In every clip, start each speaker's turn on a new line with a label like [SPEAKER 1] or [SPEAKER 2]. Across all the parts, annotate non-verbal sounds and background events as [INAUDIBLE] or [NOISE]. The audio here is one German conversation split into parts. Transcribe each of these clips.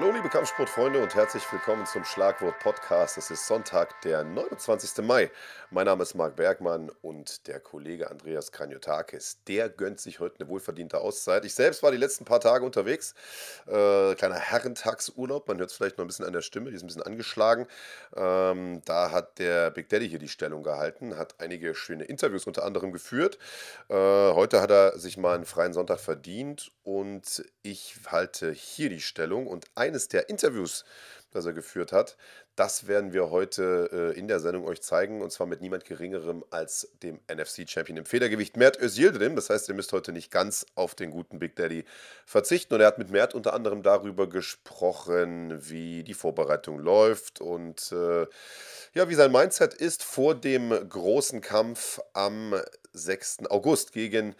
[SPEAKER 1] Hallo liebe Kampfsportfreunde und herzlich willkommen zum Schlagwort Podcast. Es ist Sonntag, der 29. Mai. Mein Name ist Marc Bergmann und der Kollege Andreas Kranjotakis, der gönnt sich heute eine wohlverdiente Auszeit. Ich selbst war die letzten paar Tage unterwegs. Äh, kleiner Herrentagsurlaub, man hört es vielleicht noch ein bisschen an der Stimme, die ist ein bisschen angeschlagen. Ähm, da hat der Big Daddy hier die Stellung gehalten, hat einige schöne Interviews unter anderem geführt. Äh, heute hat er sich mal einen freien Sonntag verdient und ich halte hier die Stellung und eines der Interviews, das er geführt hat, das werden wir heute äh, in der Sendung euch zeigen und zwar mit niemand Geringerem als dem NFC-Champion im Federgewicht, Mert Özildirim. Das heißt, ihr müsst heute nicht ganz auf den guten Big Daddy verzichten. Und er hat mit Mert unter anderem darüber gesprochen, wie die Vorbereitung läuft und äh, ja, wie sein Mindset ist vor dem großen Kampf am 6. August gegen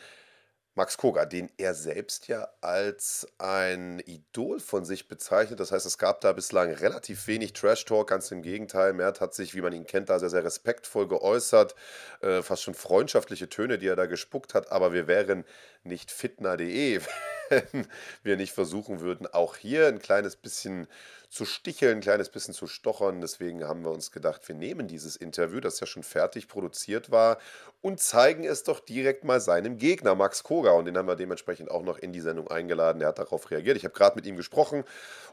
[SPEAKER 1] Max Koga, den er selbst ja als ein Idol von sich bezeichnet. Das heißt, es gab da bislang relativ wenig Trash-Talk, ganz im Gegenteil. Mert hat sich, wie man ihn kennt, da sehr, sehr respektvoll geäußert. Äh, fast schon freundschaftliche Töne, die er da gespuckt hat. Aber wir wären nicht fitner.de, [LAUGHS] wenn wir nicht versuchen würden, auch hier ein kleines bisschen zu sticheln, ein kleines bisschen zu stochern. Deswegen haben wir uns gedacht, wir nehmen dieses Interview, das ja schon fertig produziert war, und zeigen es doch direkt mal seinem Gegner, Max Koga. Und den haben wir dementsprechend auch noch in die Sendung eingeladen. Er hat darauf reagiert. Ich habe gerade mit ihm gesprochen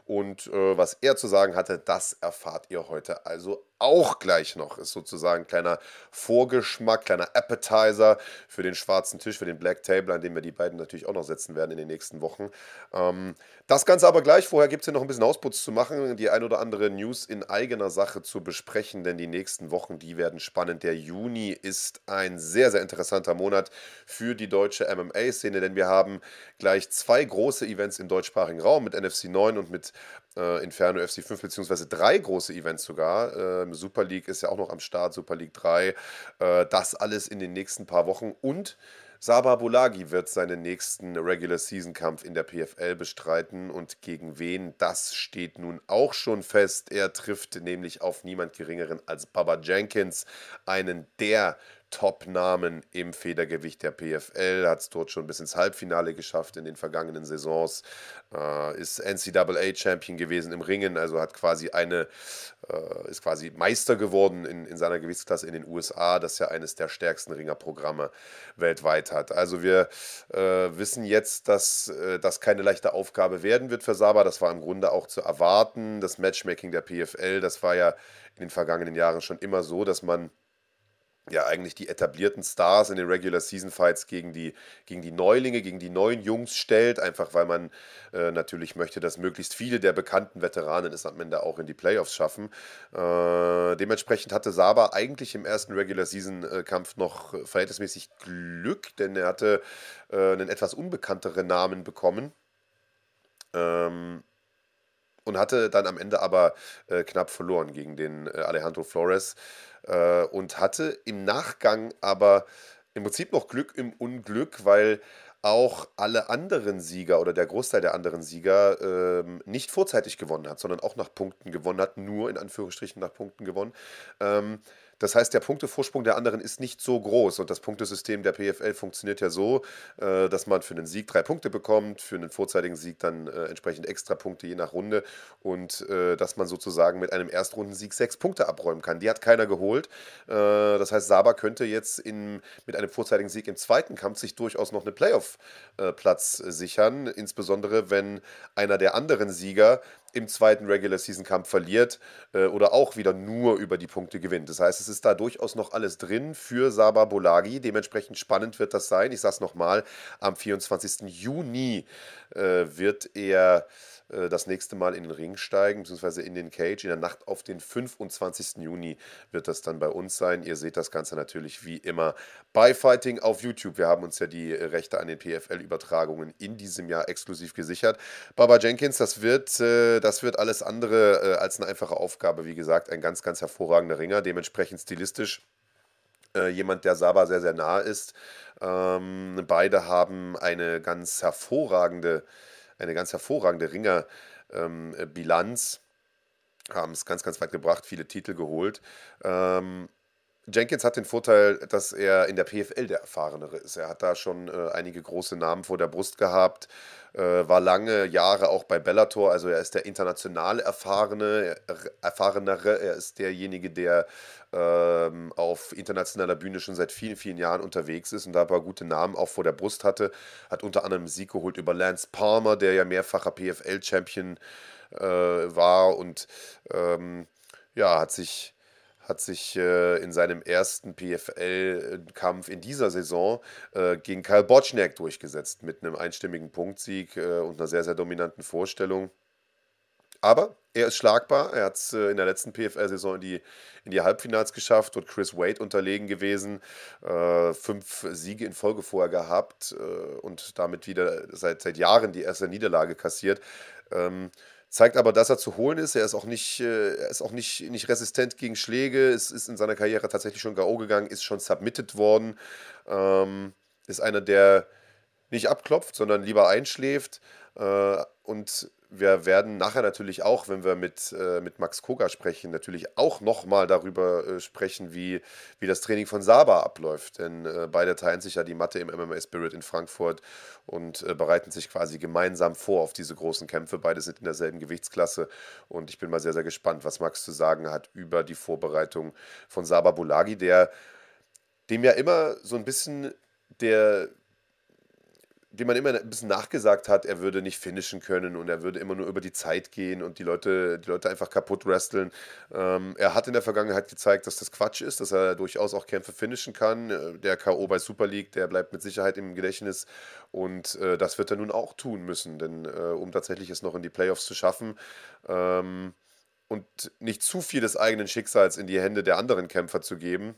[SPEAKER 1] und äh, was er zu sagen hatte, das erfahrt ihr heute also auch gleich noch. Ist sozusagen ein kleiner Vorgeschmack, kleiner Appetizer für den schwarzen Tisch, für den Black Table, an dem wir die beiden natürlich auch noch setzen werden in den nächsten Wochen. Ähm, das Ganze aber gleich. Vorher gibt es hier noch ein bisschen Ausputz zu machen, die ein oder andere News in eigener Sache zu besprechen, denn die nächsten Wochen, die werden spannend. Der Juni ist ein sehr, sehr interessanter Monat für die deutsche MMA-Szene, denn wir haben gleich zwei große Events im deutschsprachigen Raum mit NFC 9 und mit äh, Inferno FC 5, beziehungsweise drei große Events sogar. Ähm, Super League ist ja auch noch am Start, Super League 3. Äh, das alles in den nächsten paar Wochen und Sabah Bolagi wird seinen nächsten Regular Season Kampf in der PFL bestreiten und gegen wen, das steht nun auch schon fest. Er trifft nämlich auf niemand geringeren als Baba Jenkins, einen der Top-Namen im Federgewicht der PFL, hat es dort schon bis ins Halbfinale geschafft in den vergangenen Saisons, äh, ist NCAA-Champion gewesen im Ringen, also hat quasi eine, äh, ist quasi Meister geworden in, in seiner Gewichtsklasse in den USA, das ja eines der stärksten Ringerprogramme weltweit hat. Also wir äh, wissen jetzt, dass äh, das keine leichte Aufgabe werden wird für Saba, das war im Grunde auch zu erwarten. Das Matchmaking der PFL, das war ja in den vergangenen Jahren schon immer so, dass man ja eigentlich die etablierten Stars in den Regular Season Fights gegen die, gegen die Neulinge, gegen die neuen Jungs stellt, einfach weil man äh, natürlich möchte, dass möglichst viele der bekannten Veteranen es am Ende auch in die Playoffs schaffen. Äh, dementsprechend hatte Saba eigentlich im ersten Regular Season äh, Kampf noch verhältnismäßig Glück, denn er hatte äh, einen etwas unbekannteren Namen bekommen. Ähm, und hatte dann am Ende aber äh, knapp verloren gegen den äh, Alejandro Flores äh, und hatte im Nachgang aber im Prinzip noch Glück im Unglück, weil auch alle anderen Sieger oder der Großteil der anderen Sieger ähm, nicht vorzeitig gewonnen hat, sondern auch nach Punkten gewonnen hat, nur in Anführungsstrichen nach Punkten gewonnen. Ähm, das heißt, der Punktevorsprung der anderen ist nicht so groß und das Punktesystem der PFL funktioniert ja so, äh, dass man für einen Sieg drei Punkte bekommt, für einen vorzeitigen Sieg dann äh, entsprechend extra Punkte je nach Runde und äh, dass man sozusagen mit einem Erstrundensieg sechs Punkte abräumen kann. Die hat keiner geholt. Das heißt, Saba könnte jetzt in, mit einem vorzeitigen Sieg im zweiten Kampf sich durchaus noch einen Playoff-Platz sichern, insbesondere wenn einer der anderen Sieger im zweiten Regular Season Kampf verliert äh, oder auch wieder nur über die Punkte gewinnt. Das heißt, es ist da durchaus noch alles drin für Saba Bolagi. Dementsprechend spannend wird das sein. Ich sage es nochmal, am 24. Juni äh, wird er äh, das nächste Mal in den Ring steigen, beziehungsweise in den Cage. In der Nacht auf den 25. Juni wird das dann bei uns sein. Ihr seht das Ganze natürlich wie immer bei Fighting auf YouTube. Wir haben uns ja die Rechte an den PFL-Übertragungen in diesem Jahr exklusiv gesichert. Baba Jenkins, das wird, äh, das wird alles andere äh, als eine einfache Aufgabe. Wie gesagt, ein ganz, ganz hervorragender Ringer, dementsprechend stilistisch jemand, der Saba sehr, sehr nah ist. Ähm, beide haben eine ganz hervorragende eine ganz hervorragende Ringerbilanz. Ähm, haben es ganz, ganz weit gebracht, viele Titel geholt. Ähm, Jenkins hat den Vorteil, dass er in der PFL der Erfahrenere ist. Er hat da schon äh, einige große Namen vor der Brust gehabt, äh, war lange Jahre auch bei Bellator, also er ist der international erfahrene, erfahrenere, er ist derjenige, der ähm, auf internationaler Bühne schon seit vielen, vielen Jahren unterwegs ist und da ein paar gute Namen auch vor der Brust hatte. Hat unter anderem Sieg geholt über Lance Palmer, der ja mehrfacher PFL-Champion äh, war und ähm, ja, hat sich hat sich äh, in seinem ersten PFL-Kampf in dieser Saison äh, gegen Kyle Boczniak durchgesetzt mit einem einstimmigen Punktsieg äh, und einer sehr, sehr dominanten Vorstellung. Aber er ist schlagbar. Er hat es äh, in der letzten PFL-Saison in die, in die Halbfinals geschafft und Chris Wade unterlegen gewesen. Äh, fünf Siege in Folge vorher gehabt äh, und damit wieder seit, seit Jahren die erste Niederlage kassiert. Ähm, Zeigt aber, dass er zu holen ist. Er ist auch nicht, äh, er ist auch nicht, nicht resistent gegen Schläge. Es ist in seiner Karriere tatsächlich schon K.O. gegangen, ist schon submitted worden. Ähm, ist einer, der nicht abklopft, sondern lieber einschläft. Äh, und wir werden nachher natürlich auch, wenn wir mit, äh, mit Max Koga sprechen, natürlich auch nochmal darüber äh, sprechen, wie, wie das Training von Saba abläuft. Denn äh, beide teilen sich ja die Matte im MMA Spirit in Frankfurt und äh, bereiten sich quasi gemeinsam vor auf diese großen Kämpfe. Beide sind in derselben Gewichtsklasse und ich bin mal sehr, sehr gespannt, was Max zu sagen hat über die Vorbereitung von Saba Bulagi, der dem ja immer so ein bisschen der dem man immer ein bisschen nachgesagt hat, er würde nicht finishen können und er würde immer nur über die Zeit gehen und die Leute, die Leute einfach kaputt wresteln. Ähm, er hat in der Vergangenheit gezeigt, dass das Quatsch ist, dass er durchaus auch Kämpfe finishen kann. Äh, der K.O. bei Super League, der bleibt mit Sicherheit im Gedächtnis und äh, das wird er nun auch tun müssen, denn äh, um tatsächlich es noch in die Playoffs zu schaffen, ähm, und nicht zu viel des eigenen Schicksals in die Hände der anderen Kämpfer zu geben,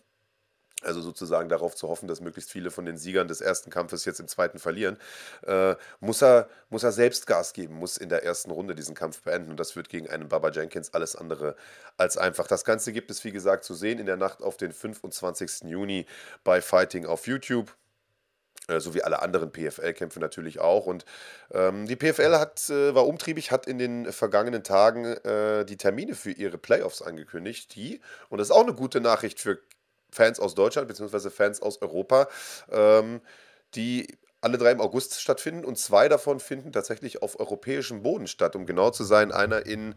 [SPEAKER 1] also sozusagen darauf zu hoffen, dass möglichst viele von den Siegern des ersten Kampfes jetzt im zweiten verlieren, äh, muss, er, muss er selbst Gas geben, muss in der ersten Runde diesen Kampf beenden. Und das wird gegen einen Baba Jenkins alles andere als einfach. Das Ganze gibt es, wie gesagt, zu sehen in der Nacht auf den 25. Juni bei Fighting auf YouTube äh, so wie alle anderen PFL-Kämpfe natürlich auch. Und ähm, die PFL hat, äh, war umtriebig, hat in den vergangenen Tagen äh, die Termine für ihre Playoffs angekündigt, die, und das ist auch eine gute Nachricht für Fans aus Deutschland bzw. Fans aus Europa, ähm, die alle drei im August stattfinden und zwei davon finden tatsächlich auf europäischem Boden statt. Um genau zu sein, einer in,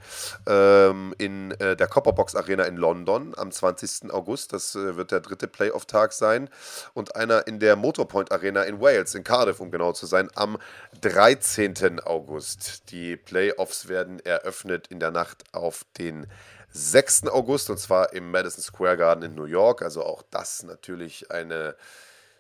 [SPEAKER 1] ähm, in äh, der Copperbox Arena in London am 20. August, das äh, wird der dritte Playoff-Tag sein, und einer in der Motorpoint Arena in Wales, in Cardiff, um genau zu sein, am 13. August. Die Playoffs werden eröffnet in der Nacht auf den 6. August und zwar im Madison Square Garden in New York. Also auch das natürlich eine,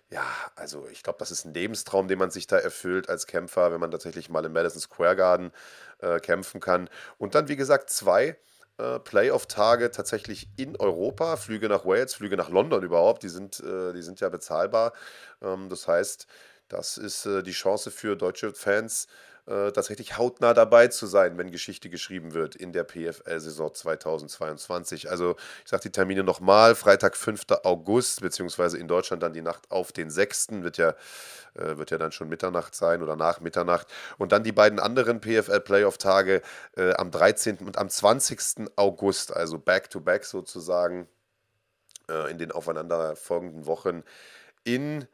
[SPEAKER 1] ja, also ich glaube, das ist ein Lebenstraum, den man sich da erfüllt als Kämpfer, wenn man tatsächlich mal im Madison Square Garden äh, kämpfen kann. Und dann, wie gesagt, zwei äh, Playoff-Tage tatsächlich in Europa. Flüge nach Wales, Flüge nach London überhaupt, die sind, äh, die sind ja bezahlbar. Ähm, das heißt, das ist äh, die Chance für deutsche Fans, äh, tatsächlich hautnah dabei zu sein, wenn Geschichte geschrieben wird in der PFL-Saison 2022. Also ich sage die Termine nochmal, Freitag 5. August, beziehungsweise in Deutschland dann die Nacht auf den 6. wird ja, äh, wird ja dann schon Mitternacht sein oder nach Mitternacht. Und dann die beiden anderen PFL-Playoff-Tage äh, am 13. und am 20. August, also back-to-back -back sozusagen, äh, in den aufeinanderfolgenden Wochen in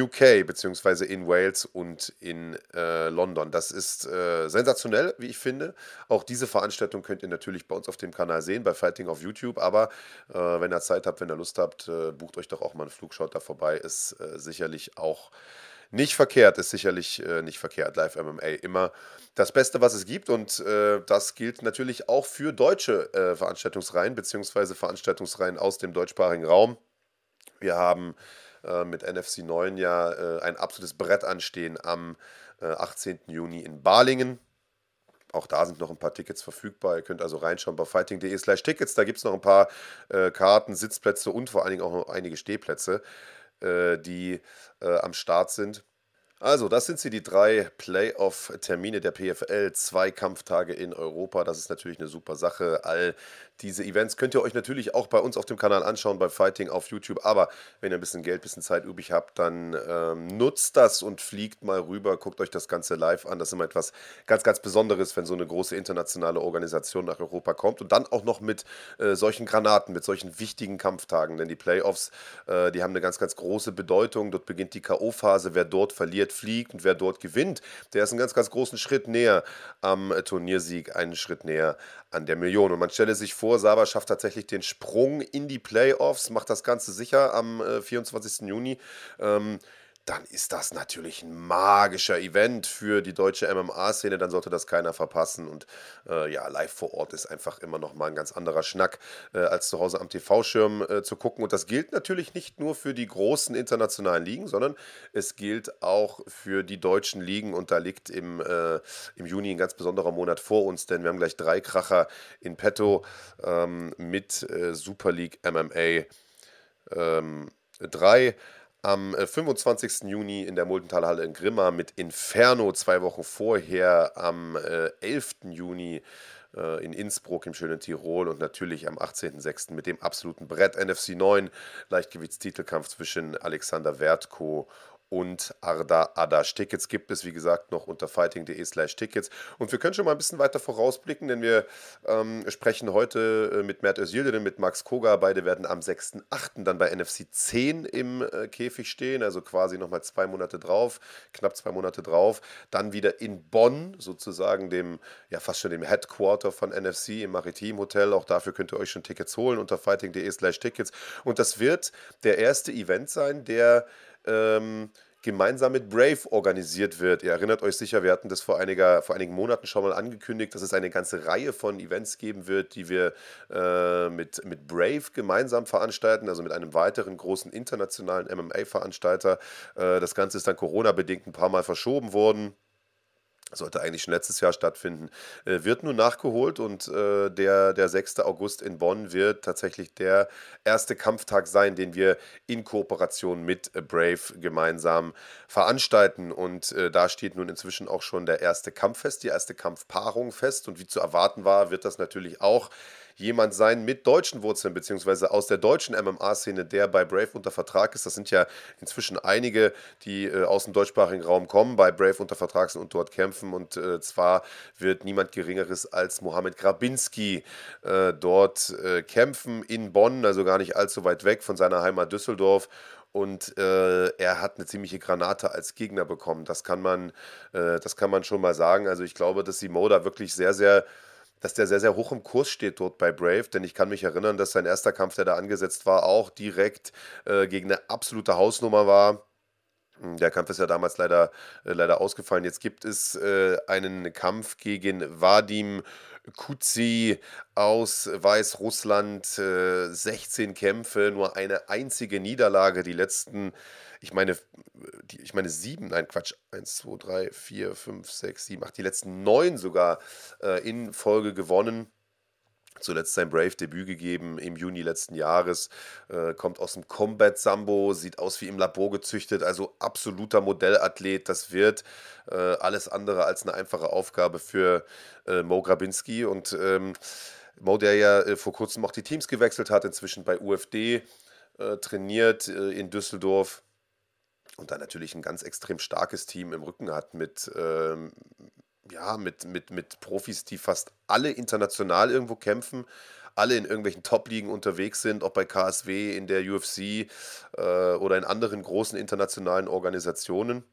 [SPEAKER 1] UK beziehungsweise in Wales und in äh, London. Das ist äh, sensationell, wie ich finde. Auch diese Veranstaltung könnt ihr natürlich bei uns auf dem Kanal sehen, bei Fighting auf YouTube. Aber äh, wenn ihr Zeit habt, wenn ihr Lust habt, äh, bucht euch doch auch mal einen Flugschaut da vorbei. Ist äh, sicherlich auch nicht verkehrt, ist sicherlich äh, nicht verkehrt. Live MMA immer das Beste, was es gibt. Und das gilt natürlich auch für deutsche Veranstaltungsreihen beziehungsweise Veranstaltungsreihen aus dem deutschsprachigen Raum. Wir haben äh, mit NFC 9 ja äh, ein absolutes Brett anstehen am äh, 18. Juni in Balingen. Auch da sind noch ein paar Tickets verfügbar. Ihr könnt also reinschauen bei fighting.de slash Tickets. Da gibt es noch ein paar äh, Karten, Sitzplätze und vor allen Dingen auch noch einige Stehplätze, äh, die am Start sind. Also, das sind sie, die drei Playoff-Termine der PFL. Zwei Kampftage in Europa. Das ist natürlich eine super Sache. All diese Events könnt ihr euch natürlich auch bei uns auf dem Kanal anschauen, bei Fighting auf YouTube. Aber wenn ihr ein bisschen Geld, ein bisschen Zeit übrig habt, dann ähm, nutzt das und fliegt mal rüber. Guckt euch das Ganze live an. Das ist immer etwas ganz, ganz Besonderes, wenn so eine große internationale Organisation nach Europa kommt. Und dann auch noch mit äh, solchen Granaten, mit solchen wichtigen Kampftagen. Denn die Playoffs, äh, die haben eine ganz, ganz große Bedeutung. Dort beginnt die K.O.-Phase. Wer dort verliert, fliegt und wer dort gewinnt, der ist einen ganz, ganz großen Schritt näher am äh, Turniersieg, einen Schritt näher an der Million. Und man stelle sich vor, Saba schafft tatsächlich den Sprung in die Playoffs, macht das Ganze sicher am äh, 24. Juni. Ähm, dann ist das natürlich ein magischer Event für die deutsche MMA-Szene. Dann sollte das keiner verpassen. Und äh, ja, live vor Ort ist einfach immer noch mal ein ganz anderer Schnack, äh, als zu Hause am TV-Schirm äh, zu gucken. Und das gilt natürlich nicht nur für die großen internationalen Ligen, sondern es gilt auch für die deutschen Ligen. Und da liegt im, äh, im Juni ein ganz besonderer Monat vor uns, denn wir haben gleich drei Kracher in petto ähm, mit äh, Super League MMA. Ähm, drei am 25. Äh, Juni in der Muldenthalhalle in Grimma mit Inferno, zwei Wochen vorher am 11. Äh, Juni äh, in Innsbruck im schönen Tirol und natürlich am 18.06. mit dem absoluten Brett NFC 9 Leichtgewichtstitelkampf zwischen Alexander Wertko und Arda Adasch. Tickets gibt es, wie gesagt, noch unter fighting.de slash Tickets. Und wir können schon mal ein bisschen weiter vorausblicken, denn wir ähm, sprechen heute äh, mit Mert Özildirim, mit Max Koga. Beide werden am 6.8. dann bei NFC 10 im äh, Käfig stehen, also quasi nochmal zwei Monate drauf, knapp zwei Monate drauf. Dann wieder in Bonn, sozusagen dem, ja fast schon dem Headquarter von NFC im Maritim Hotel. Auch dafür könnt ihr euch schon Tickets holen unter fighting.de slash Tickets. Und das wird der erste Event sein, der ähm, gemeinsam mit Brave organisiert wird. Ihr erinnert euch sicher, wir hatten das vor, einiger, vor einigen Monaten schon mal angekündigt, dass es eine ganze Reihe von Events geben wird, die wir äh, mit, mit Brave gemeinsam veranstalten, also mit einem weiteren großen internationalen MMA-Veranstalter. Äh, das Ganze ist dann Corona-bedingt ein paar Mal verschoben worden sollte eigentlich schon letztes Jahr stattfinden, äh, wird nun nachgeholt und äh, der, der 6. August in Bonn wird tatsächlich der erste Kampftag sein, den wir in Kooperation mit Brave gemeinsam veranstalten. Und äh, da steht nun inzwischen auch schon der erste Kampf fest, die erste Kampfpaarung fest. Und wie zu erwarten war, wird das natürlich auch jemand sein mit deutschen Wurzeln, beziehungsweise aus der deutschen MMA-Szene, der bei Brave unter Vertrag ist. Das sind ja inzwischen einige, die äh, aus dem deutschsprachigen Raum kommen, bei Brave unter Vertrag sind und dort kämpfen. Und äh, zwar wird niemand Geringeres als Mohamed Grabinski äh, dort äh, kämpfen in Bonn, also gar nicht allzu weit weg von seiner Heimat Düsseldorf und äh, er hat eine ziemliche Granate als Gegner bekommen. Das kann man, äh, das kann man schon mal sagen. Also ich glaube, dass Simo da wirklich sehr, sehr dass der sehr, sehr hoch im Kurs steht dort bei Brave, denn ich kann mich erinnern, dass sein erster Kampf, der da angesetzt war, auch direkt äh, gegen eine absolute Hausnummer war. Hm, der Kampf ist ja damals leider, äh, leider ausgefallen. Jetzt gibt es äh, einen Kampf gegen Vadim Kutzi aus Weißrussland. 16 äh, Kämpfe, nur eine einzige Niederlage. Die letzten ich meine, die, ich meine sieben, nein, Quatsch, eins, zwei, drei, vier, fünf, sechs, sieben, acht, die letzten neun sogar äh, in Folge gewonnen. Zuletzt sein Brave-Debüt gegeben im Juni letzten Jahres. Äh, kommt aus dem Combat Sambo, sieht aus wie im Labor gezüchtet, also absoluter Modellathlet. Das wird äh, alles andere als eine einfache Aufgabe für äh, Mo Grabinski. Und ähm, Mo, der ja äh, vor kurzem auch die Teams gewechselt hat, inzwischen bei UFD äh, trainiert in Düsseldorf und dann natürlich ein ganz extrem starkes Team im Rücken hat mit, ähm, ja, mit, mit, mit Profis, die fast alle international irgendwo kämpfen, alle in irgendwelchen Top-Ligen unterwegs sind, ob bei KSW, in der UFC äh, oder in anderen großen internationalen Organisationen.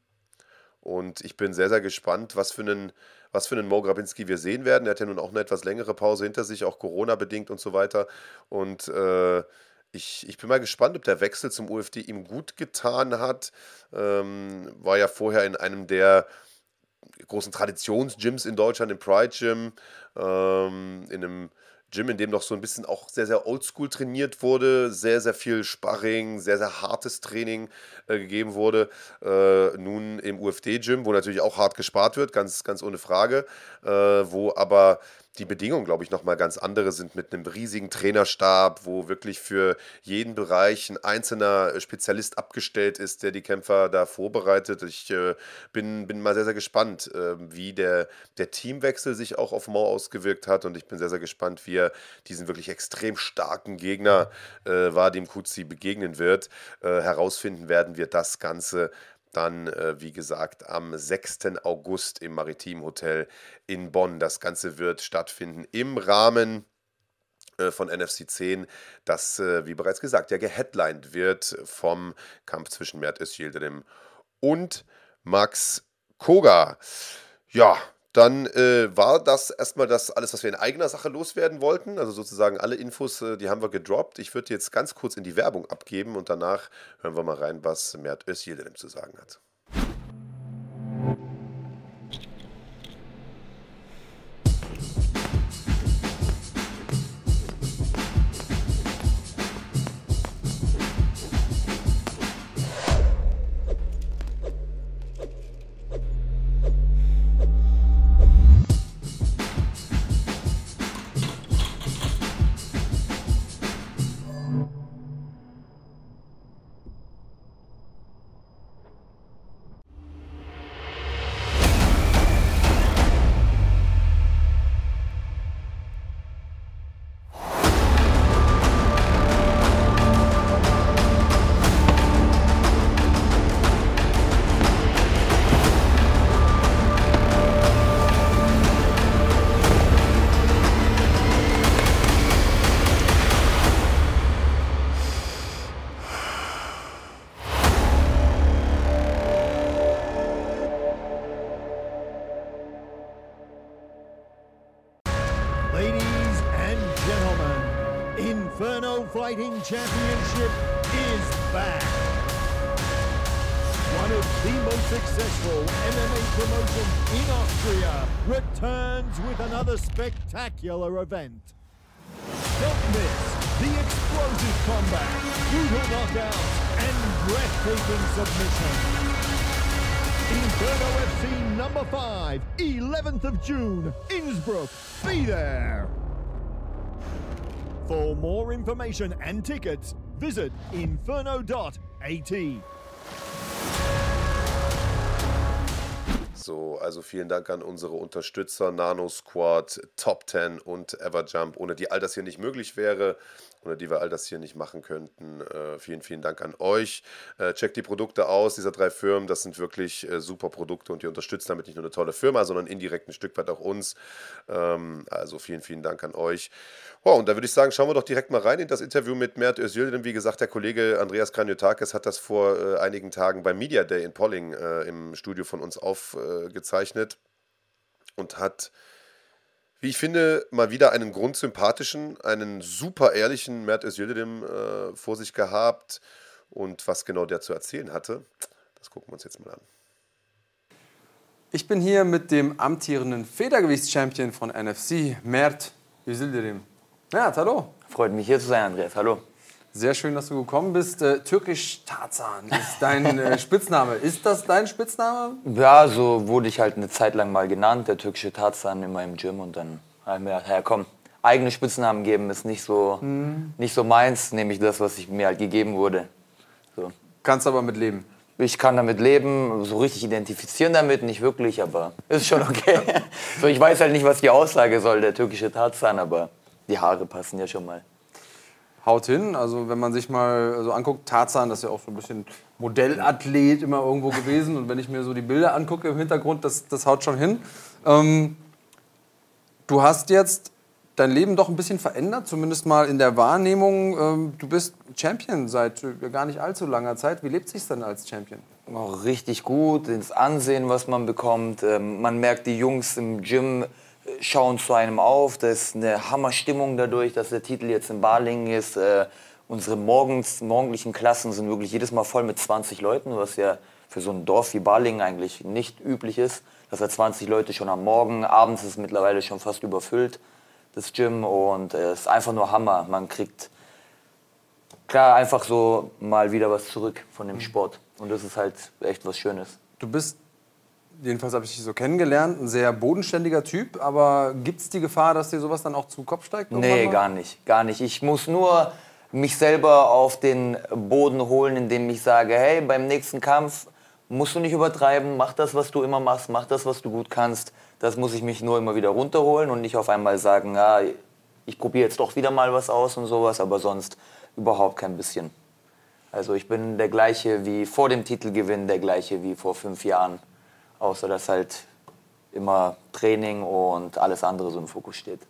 [SPEAKER 1] Und ich bin sehr, sehr gespannt, was für einen, was für einen Mo Grabinski wir sehen werden. Er hat ja nun auch eine etwas längere Pause hinter sich, auch Corona-bedingt und so weiter. Und äh, ich, ich bin mal gespannt, ob der Wechsel zum UFD ihm gut getan hat. Ähm, war ja vorher in einem der großen Traditionsgyms in Deutschland, im Pride Gym, ähm, in einem Gym, in dem noch so ein bisschen auch sehr, sehr oldschool trainiert wurde, sehr, sehr viel Sparring, sehr, sehr hartes Training äh, gegeben wurde. Äh, nun im UFD-Gym, wo natürlich auch hart gespart wird, ganz, ganz ohne Frage, äh, wo aber die Bedingungen, glaube ich, nochmal ganz andere sind mit einem riesigen Trainerstab, wo wirklich für jeden Bereich ein einzelner Spezialist abgestellt ist, der die Kämpfer da vorbereitet. Ich äh, bin, bin mal sehr, sehr gespannt, äh, wie der, der Teamwechsel sich auch auf Mo ausgewirkt hat und ich bin sehr, sehr gespannt, wie er diesen wirklich extrem starken Gegner äh, Vadim Kutzi begegnen wird. Äh, herausfinden werden wir das Ganze dann, äh, wie gesagt, am 6. August im Maritim Hotel in Bonn. Das Ganze wird stattfinden im Rahmen äh, von NFC 10, das, äh, wie bereits gesagt, ja geheadlined wird vom Kampf zwischen Mert Özildirim und Max Koga. Ja, dann äh, war das erstmal das alles, was wir in eigener Sache loswerden wollten. Also sozusagen alle Infos, äh, die haben wir gedroppt. Ich würde jetzt ganz kurz in die Werbung abgeben und danach hören wir mal rein, was Mert Özildirim zu sagen hat.
[SPEAKER 2] Spectacular event. Don't miss the explosive combat, brutal knockouts, and breathtaking submissions. Inferno FC number 5, 11th of June, Innsbruck. Be there! For more information and tickets, visit inferno.at.
[SPEAKER 1] So, also vielen Dank an unsere Unterstützer Nano Squad, Top 10 und Everjump, ohne die all das hier nicht möglich wäre ohne die wir all das hier nicht machen könnten. Äh, vielen, vielen Dank an euch. Äh, checkt die Produkte aus dieser drei Firmen. Das sind wirklich äh, super Produkte und ihr unterstützt damit nicht nur eine tolle Firma, sondern indirekt ein Stück weit auch uns. Ähm, also vielen, vielen Dank an euch. Wow, und da würde ich sagen, schauen wir doch direkt mal rein in das Interview mit Mert Özil. Denn wie gesagt, der Kollege Andreas Kranjotakis hat das vor äh, einigen Tagen beim Media Day in Polling äh, im Studio von uns aufgezeichnet und hat wie ich finde, mal wieder einen grundsympathischen, einen super ehrlichen Mert Özildirim äh, vor sich gehabt. Und was genau der zu erzählen hatte, das gucken wir uns jetzt mal an.
[SPEAKER 3] Ich bin hier mit dem amtierenden Federgewichtschampion von NFC, Mert Özildirim. Ja, hallo.
[SPEAKER 4] Freut mich hier zu sein, Andreas. Hallo.
[SPEAKER 3] Sehr schön, dass du gekommen bist. Äh, Türkisch Tarzan ist dein äh, [LAUGHS] Spitzname. Ist das dein Spitzname?
[SPEAKER 4] Ja, so wurde ich halt eine Zeit lang mal genannt, der türkische Tarzan in meinem Gym. Und dann habe ich mir gedacht, ja komm, eigene Spitznamen geben ist nicht so, mhm. nicht so meins, nämlich das, was ich mir halt gegeben wurde.
[SPEAKER 3] So. Kannst aber mit leben?
[SPEAKER 4] Ich kann damit leben, so richtig identifizieren damit, nicht wirklich, aber ist schon okay. [LAUGHS] so, ich weiß halt nicht, was die Aussage soll, der türkische Tarzan, aber die Haare passen ja schon mal
[SPEAKER 3] haut hin. Also wenn man sich mal so anguckt, Tarzan, das ist ja auch so ein bisschen Modellathlet immer irgendwo gewesen. Und wenn ich mir so die Bilder angucke im Hintergrund, das, das haut schon hin. Ähm, du hast jetzt dein Leben doch ein bisschen verändert, zumindest mal in der Wahrnehmung. Ähm, du bist Champion seit gar nicht allzu langer Zeit. Wie lebt es sich denn als Champion?
[SPEAKER 4] Oh, richtig gut, das Ansehen, was man bekommt. Ähm, man merkt die Jungs im Gym schauen zu einem auf. Das ist eine Hammerstimmung dadurch, dass der Titel jetzt in Balingen ist. Äh, unsere morgens, morgendlichen Klassen sind wirklich jedes Mal voll mit 20 Leuten, was ja für so ein Dorf wie Balingen eigentlich nicht üblich ist. Dass da 20 Leute schon am Morgen, abends ist es mittlerweile schon fast überfüllt, das Gym. Und es ist einfach nur Hammer. Man kriegt klar einfach so mal wieder was zurück von dem Sport. Und das ist halt echt was Schönes.
[SPEAKER 3] Du bist jedenfalls habe ich dich so kennengelernt, ein sehr bodenständiger Typ. Aber gibt es die Gefahr, dass dir sowas dann auch zu Kopf steigt?
[SPEAKER 4] Nee, gar nicht. Gar nicht. Ich muss nur mich selber auf den Boden holen, indem ich sage, hey, beim nächsten Kampf musst du nicht übertreiben, mach das, was du immer machst, mach das, was du gut kannst. Das muss ich mich nur immer wieder runterholen und nicht auf einmal sagen, ja, ich probiere jetzt doch wieder mal was aus und sowas, aber sonst überhaupt kein bisschen. Also ich bin der gleiche wie vor dem Titelgewinn, der gleiche wie vor fünf Jahren, außer dass halt immer Training und alles andere so im Fokus steht.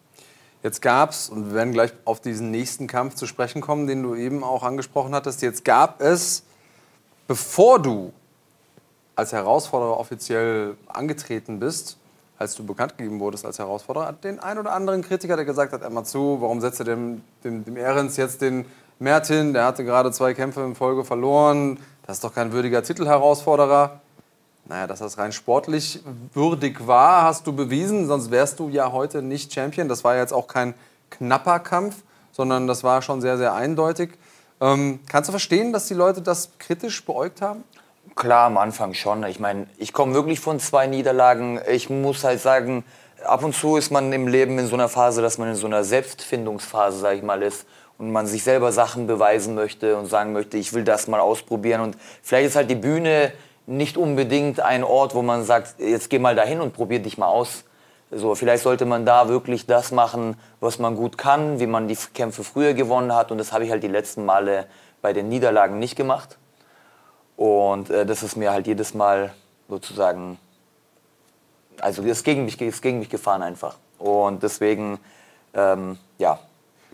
[SPEAKER 3] Jetzt gab es, und wir werden gleich auf diesen nächsten Kampf zu sprechen kommen, den du eben auch angesprochen hattest, jetzt gab es, bevor du als Herausforderer offiziell angetreten bist, als du bekannt gegeben wurdest als Herausforderer, den ein oder anderen Kritiker, der gesagt hat, einmal zu, warum setzt er dem, dem, dem Ehrens jetzt den Mertin, der hatte gerade zwei Kämpfe in Folge verloren, das ist doch kein würdiger Titelherausforderer. Naja, dass das rein sportlich würdig war, hast du bewiesen, sonst wärst du ja heute nicht Champion. Das war jetzt auch kein knapper Kampf, sondern das war schon sehr, sehr eindeutig. Ähm, kannst du verstehen, dass die Leute das kritisch beäugt haben?
[SPEAKER 4] Klar, am Anfang schon. Ich meine, ich komme wirklich von zwei Niederlagen. Ich muss halt sagen, ab und zu ist man im Leben in so einer Phase, dass man in so einer Selbstfindungsphase, sag ich mal, ist und man sich selber Sachen beweisen möchte und sagen möchte, ich will das mal ausprobieren. Und vielleicht ist halt die Bühne nicht unbedingt ein Ort, wo man sagt, jetzt geh mal dahin und probier dich mal aus. So, vielleicht sollte man da wirklich das machen, was man gut kann, wie man die Kämpfe früher gewonnen hat. Und das habe ich halt die letzten Male bei den Niederlagen nicht gemacht. Und äh, das ist mir halt jedes Mal sozusagen, also ist gegen mich, ist gegen mich gefahren einfach. Und deswegen, ähm, ja.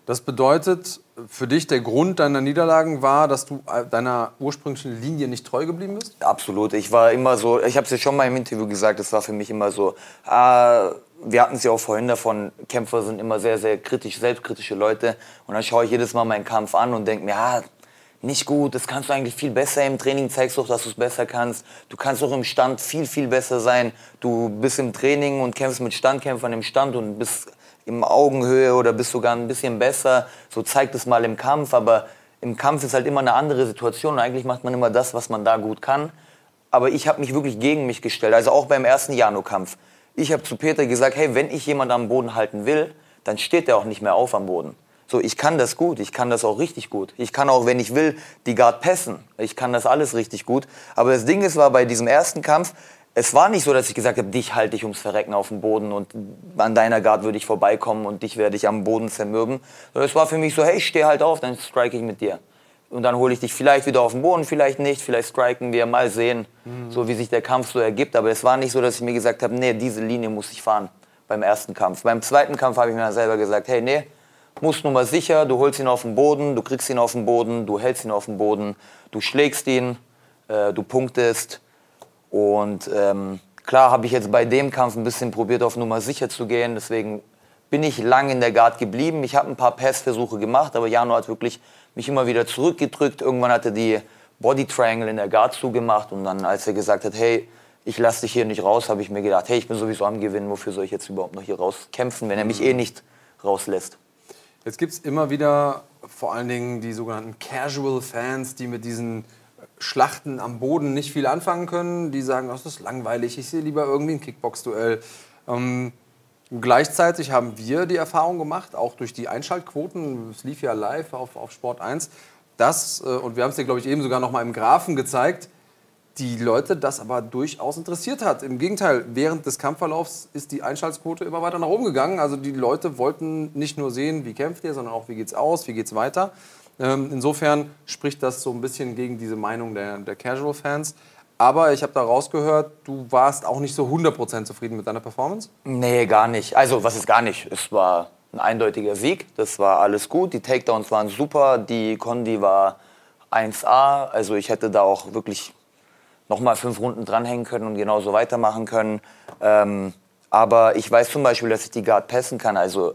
[SPEAKER 3] Das bedeutet, für dich der Grund deiner Niederlagen war, dass du äh, deiner ursprünglichen Linie nicht treu geblieben bist?
[SPEAKER 4] Absolut. Ich war immer so, ich habe es ja schon mal im Interview gesagt, es war für mich immer so, äh, wir hatten es ja auch vorhin davon, Kämpfer sind immer sehr, sehr kritisch, selbstkritische Leute. Und dann schaue ich jedes Mal meinen Kampf an und denke mir, ja, nicht gut, das kannst du eigentlich viel besser im Training, zeigst du auch, dass du es besser kannst. Du kannst auch im Stand viel, viel besser sein. Du bist im Training und kämpfst mit Standkämpfern im Stand und bist im Augenhöhe oder bist sogar ein bisschen besser. So zeigt es mal im Kampf, aber im Kampf ist halt immer eine andere Situation und eigentlich macht man immer das, was man da gut kann. Aber ich habe mich wirklich gegen mich gestellt, also auch beim ersten Jano-Kampf. Ich habe zu Peter gesagt, hey, wenn ich jemanden am Boden halten will, dann steht er auch nicht mehr auf am Boden. So, ich kann das gut, ich kann das auch richtig gut. Ich kann auch, wenn ich will, die Guard passen. Ich kann das alles richtig gut. Aber das Ding ist, war bei diesem ersten Kampf, es war nicht so, dass ich gesagt habe, dich halte ich ums Verrecken auf dem Boden und an deiner Guard würde ich vorbeikommen und dich werde ich am Boden zermürben. Sondern es war für mich so, hey, ich stehe halt auf, dann strike ich mit dir. Und dann hole ich dich vielleicht wieder auf den Boden, vielleicht nicht, vielleicht striken wir, mal sehen, mhm. so wie sich der Kampf so ergibt. Aber es war nicht so, dass ich mir gesagt habe, nee, diese Linie muss ich fahren beim ersten Kampf. Beim zweiten Kampf habe ich mir dann selber gesagt, hey, nee, musst nur mal sicher, du holst ihn auf den Boden, du kriegst ihn auf den Boden, du hältst ihn auf den Boden, du schlägst ihn, äh, du punktest. Und ähm, klar habe ich jetzt bei dem Kampf ein bisschen probiert, auf Nummer sicher zu gehen. Deswegen bin ich lang in der Guard geblieben. Ich habe ein paar Passversuche gemacht, aber Jano hat wirklich mich immer wieder zurückgedrückt. Irgendwann hat er die Body Triangle in der Guard zugemacht und dann, als er gesagt hat, hey, ich lasse dich hier nicht raus, habe ich mir gedacht, hey, ich bin sowieso am Gewinnen, wofür soll ich jetzt überhaupt noch hier rauskämpfen, wenn er mich eh nicht rauslässt.
[SPEAKER 3] Jetzt gibt es immer wieder vor allen Dingen die sogenannten Casual-Fans, die mit diesen Schlachten am Boden nicht viel anfangen können. Die sagen, das ist langweilig, ich sehe lieber irgendwie ein Kickbox-Duell. Ähm, gleichzeitig haben wir die Erfahrung gemacht, auch durch die Einschaltquoten, es lief ja live auf, auf Sport 1, dass, äh, und wir haben es dir, glaube ich, eben sogar noch mal im Graphen gezeigt, die Leute das aber durchaus interessiert hat. Im Gegenteil, während des Kampfverlaufs ist die Einschaltquote immer weiter nach oben gegangen. Also die Leute wollten nicht nur sehen, wie kämpft ihr, sondern auch, wie geht's aus, wie geht's weiter. Ähm, insofern spricht das so ein bisschen gegen diese Meinung der, der Casual-Fans. Aber ich habe da rausgehört, du warst auch nicht so 100% zufrieden mit deiner Performance?
[SPEAKER 4] Nee, gar nicht. Also, was ist gar nicht? Es war ein eindeutiger Sieg. Das war alles gut. Die Takedowns waren super. Die Kondi war 1A. Also, ich hätte da auch wirklich nochmal fünf Runden dranhängen können und genauso weitermachen können. Ähm, aber ich weiß zum Beispiel, dass ich die Guard passen kann, also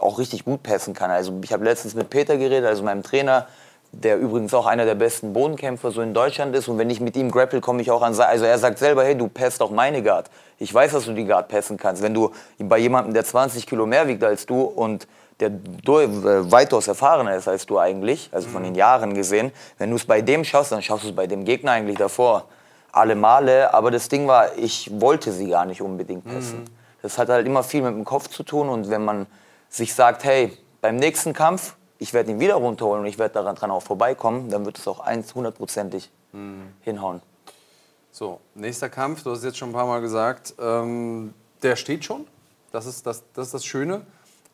[SPEAKER 4] auch richtig gut passen kann. Also ich habe letztens mit Peter geredet, also meinem Trainer, der übrigens auch einer der besten Bodenkämpfer so in Deutschland ist. Und wenn ich mit ihm grapple, komme ich auch an. Also er sagt selber, hey, du passt auch meine Guard. Ich weiß, dass du die Guard passen kannst. Wenn du bei jemandem, der 20 Kilo mehr wiegt als du und der äh, weitaus erfahrener ist als du eigentlich, also von den Jahren gesehen, wenn du es bei dem schaust, dann schaust du es bei dem Gegner eigentlich davor. alle Male. Aber das Ding war, ich wollte sie gar nicht unbedingt passen. Das hat halt immer viel mit dem Kopf zu tun. Und wenn man sich sagt, hey, beim nächsten Kampf, ich werde ihn wieder runterholen und ich werde daran dran auch vorbeikommen, dann wird es auch 100%ig hinhauen.
[SPEAKER 3] So, nächster Kampf, du hast jetzt schon ein paar Mal gesagt, ähm, der steht schon. Das ist das, das, ist das Schöne.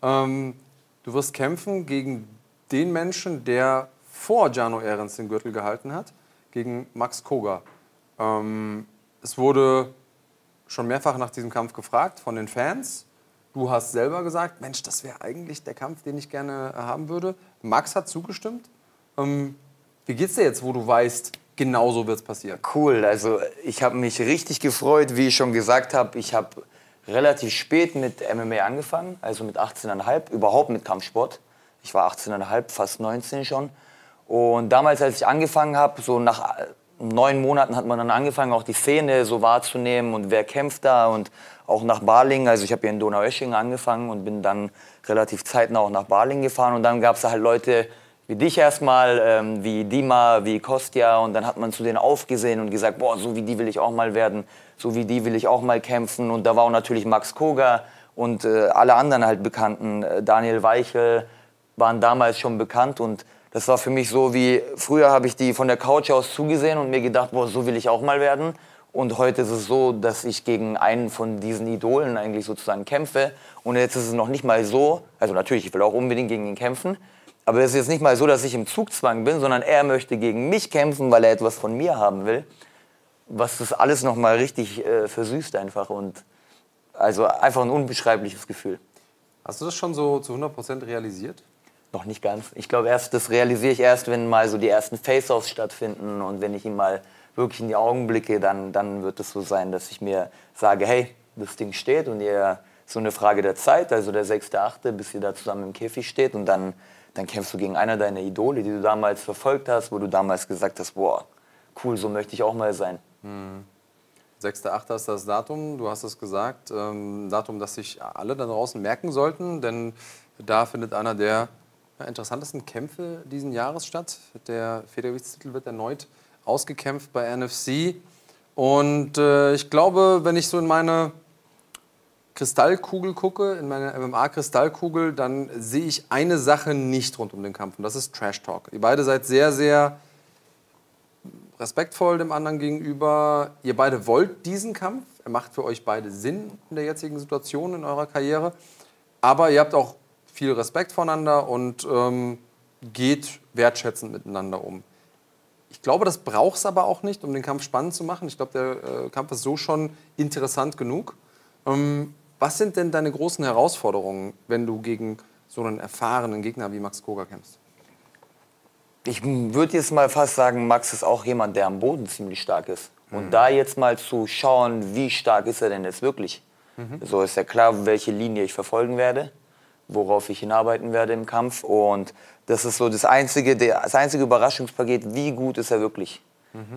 [SPEAKER 3] Ähm, du wirst kämpfen gegen den Menschen, der vor Jano Ehrens den Gürtel gehalten hat, gegen Max Koga. Ähm, es wurde schon mehrfach nach diesem Kampf gefragt von den Fans. Du hast selber gesagt, Mensch, das wäre eigentlich der Kampf, den ich gerne äh, haben würde. Max hat zugestimmt. Ähm, wie geht's dir jetzt, wo du weißt, genau so wird es passieren?
[SPEAKER 4] Cool, also ich habe mich richtig gefreut, wie ich schon gesagt habe. Ich habe relativ spät mit MMA angefangen, also mit 18,5, überhaupt mit Kampfsport. Ich war 18,5, fast 19 schon. Und damals, als ich angefangen habe, so nach äh, neun Monaten hat man dann angefangen, auch die Szene so wahrzunehmen und wer kämpft da und auch nach Baling. Also ich habe hier in Donaueschingen angefangen und bin dann relativ zeitnah auch nach Baling gefahren. Und dann gab es halt Leute wie dich erstmal, ähm, wie Dima, wie Kostja. Und dann hat man zu denen aufgesehen und gesagt, boah, so wie die will ich auch mal werden, so wie die will ich auch mal kämpfen. Und da war auch natürlich Max Koga und äh, alle anderen halt Bekannten. Äh, Daniel Weichel waren damals schon bekannt und das war für mich so wie, früher habe ich die von der Couch aus zugesehen und mir gedacht, boah, so will ich auch mal werden. Und heute ist es so, dass ich gegen einen von diesen Idolen eigentlich sozusagen kämpfe. Und jetzt ist es noch nicht mal so, also natürlich, ich will auch unbedingt gegen ihn kämpfen. Aber es ist jetzt nicht mal so, dass ich im Zugzwang bin, sondern er möchte gegen mich kämpfen, weil er etwas von mir haben will. Was das alles noch mal richtig äh, versüßt einfach. Und also einfach ein unbeschreibliches Gefühl.
[SPEAKER 3] Hast du das schon so zu 100% realisiert?
[SPEAKER 4] Noch nicht ganz. Ich glaube, erst das realisiere ich erst, wenn mal so die ersten Face-Offs stattfinden und wenn ich ihm mal wirklich in die Augen blicke, dann, dann wird es so sein, dass ich mir sage, hey, das Ding steht und ihr so eine Frage der Zeit, also der 6.8., bis ihr da zusammen im Käfig steht und dann, dann kämpfst du gegen einer deiner Idole, die du damals verfolgt hast, wo du damals gesagt hast, boah, cool, so möchte ich auch mal sein.
[SPEAKER 3] 6.8. ist das Datum, du hast es gesagt. Ähm, Datum, das sich alle da draußen merken sollten, denn da findet einer der interessantesten Kämpfe diesen Jahres statt. Der Federgewichtstitel wird erneut ausgekämpft bei NFC. Und äh, ich glaube, wenn ich so in meine Kristallkugel gucke, in meine MMA-Kristallkugel, dann sehe ich eine Sache nicht rund um den Kampf. Und das ist Trash Talk. Ihr beide seid sehr, sehr respektvoll dem anderen gegenüber. Ihr beide wollt diesen Kampf. Er macht für euch beide Sinn in der jetzigen Situation in eurer Karriere. Aber ihr habt auch viel Respekt voneinander und ähm, geht wertschätzend miteinander um. Ich glaube, das braucht es aber auch nicht, um den Kampf spannend zu machen. Ich glaube, der äh, Kampf ist so schon interessant genug. Ähm, was sind denn deine großen Herausforderungen, wenn du gegen so einen erfahrenen Gegner wie Max Koga kämpfst?
[SPEAKER 4] Ich würde jetzt mal fast sagen, Max ist auch jemand, der am Boden ziemlich stark ist. Und da jetzt mal zu schauen, wie stark ist er denn jetzt wirklich? So ist ja klar, welche Linie ich verfolgen werde, worauf ich hinarbeiten werde im Kampf. Und das ist so das einzige, das einzige Überraschungspaket, wie gut ist er wirklich?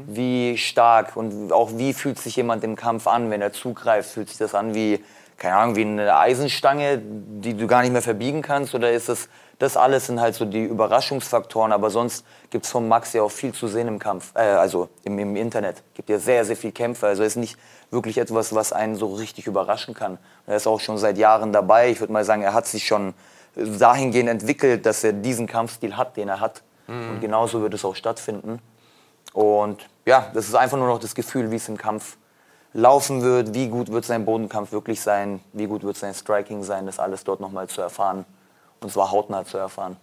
[SPEAKER 4] Wie stark und auch wie fühlt sich jemand im Kampf an, wenn er zugreift? Fühlt sich das an wie, keine Ahnung, wie eine Eisenstange, die du gar nicht mehr verbiegen kannst? Oder ist es, das alles sind halt so die Überraschungsfaktoren, aber sonst gibt es von Max ja auch viel zu sehen im Kampf, äh, also im, im Internet. gibt ja sehr, sehr viel Kämpfe, also ist nicht wirklich etwas, was einen so richtig überraschen kann. Er ist auch schon seit Jahren dabei. Ich würde mal sagen, er hat sich schon dahingehend entwickelt, dass er diesen Kampfstil hat, den er hat. Und genauso wird es auch stattfinden. Und ja, das ist einfach nur noch das Gefühl, wie es im Kampf laufen wird, wie gut wird sein Bodenkampf wirklich sein, wie gut wird sein Striking sein, das alles dort nochmal zu erfahren. Und zwar hautnah zu erfahren.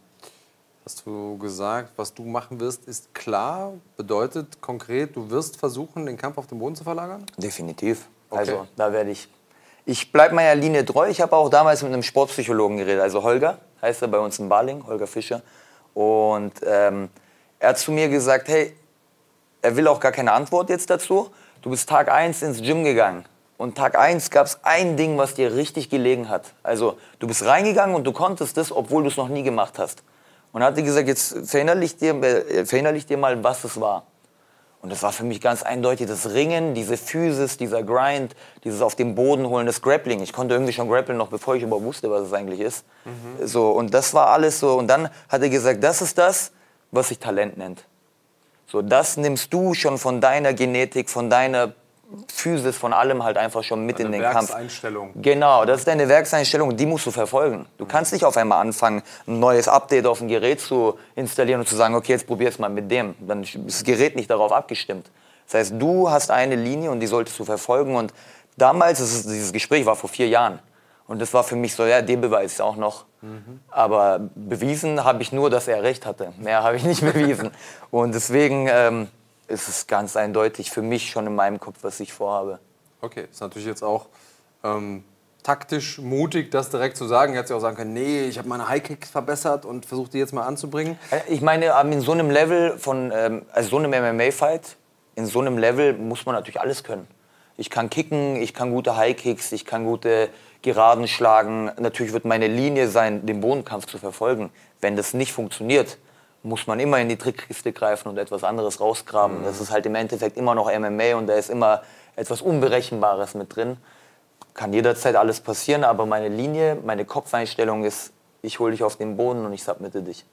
[SPEAKER 3] Hast du gesagt, was du machen wirst, ist klar. Bedeutet konkret, du wirst versuchen, den Kampf auf den Boden zu verlagern?
[SPEAKER 4] Definitiv.
[SPEAKER 3] Okay.
[SPEAKER 4] Also da werde ich. Ich bleibe meiner Linie treu. Ich habe auch damals mit einem Sportpsychologen geredet, also Holger, heißt er bei uns in Baling, Holger Fischer. Und ähm, er hat zu mir gesagt, hey, er will auch gar keine Antwort jetzt dazu. Du bist Tag 1 ins Gym gegangen. Und Tag 1 gab es ein Ding, was dir richtig gelegen hat. Also du bist reingegangen und du konntest es, obwohl du es noch nie gemacht hast. Und er hat dir gesagt, jetzt verinnerlich dir, äh, verinnerlich dir mal, was es war. Und das war für mich ganz eindeutig das Ringen, diese Physis, dieser Grind, dieses auf dem Boden holen, das Grappling. Ich konnte irgendwie schon grappeln, noch bevor ich überhaupt wusste, was es eigentlich ist. So, und das war alles so. Und dann hat er gesagt, das ist das, was sich Talent nennt. So, das nimmst du schon von deiner Genetik, von deiner Physis, von allem halt einfach schon mit in den Kampf.
[SPEAKER 3] Werkseinstellung.
[SPEAKER 4] Genau, das ist deine Werkseinstellung, die musst du verfolgen. Du kannst nicht auf einmal anfangen, ein neues Update auf ein Gerät zu installieren und zu sagen, okay, jetzt probier es mal mit dem. Dann ist das Gerät nicht darauf abgestimmt. Das heißt, du hast eine Linie und die solltest du verfolgen. Und damals, ist, dieses Gespräch war vor vier Jahren. Und das war für mich so, ja, der Beweis auch noch. Aber bewiesen habe ich nur, dass er recht hatte. Mehr habe ich nicht [LAUGHS] bewiesen. Und deswegen ähm, ist es ganz eindeutig für mich schon in meinem Kopf, was ich vorhabe.
[SPEAKER 3] Okay, ist natürlich jetzt auch ähm, taktisch mutig, das direkt zu sagen. Hätte ja auch sagen können, nee, ich habe meine High-Kicks verbessert und versuche die jetzt mal anzubringen.
[SPEAKER 4] Äh, Ich meine, ähm, in so einem Level von, ähm, also so einem MMA-Fight, in so einem Level muss man natürlich alles können. Ich kann kicken, ich kann gute High-Kicks, ich kann gute Geraden schlagen. Natürlich wird meine Linie sein, den Bodenkampf zu verfolgen. Wenn das nicht funktioniert, muss man immer in die Trickkiste greifen und etwas anderes rausgraben. Das ist halt im Endeffekt immer noch MMA und da ist immer etwas Unberechenbares mit drin. Kann jederzeit alles passieren, aber meine Linie, meine Kopfeinstellung ist, ich hole dich auf den Boden und ich submitte dich.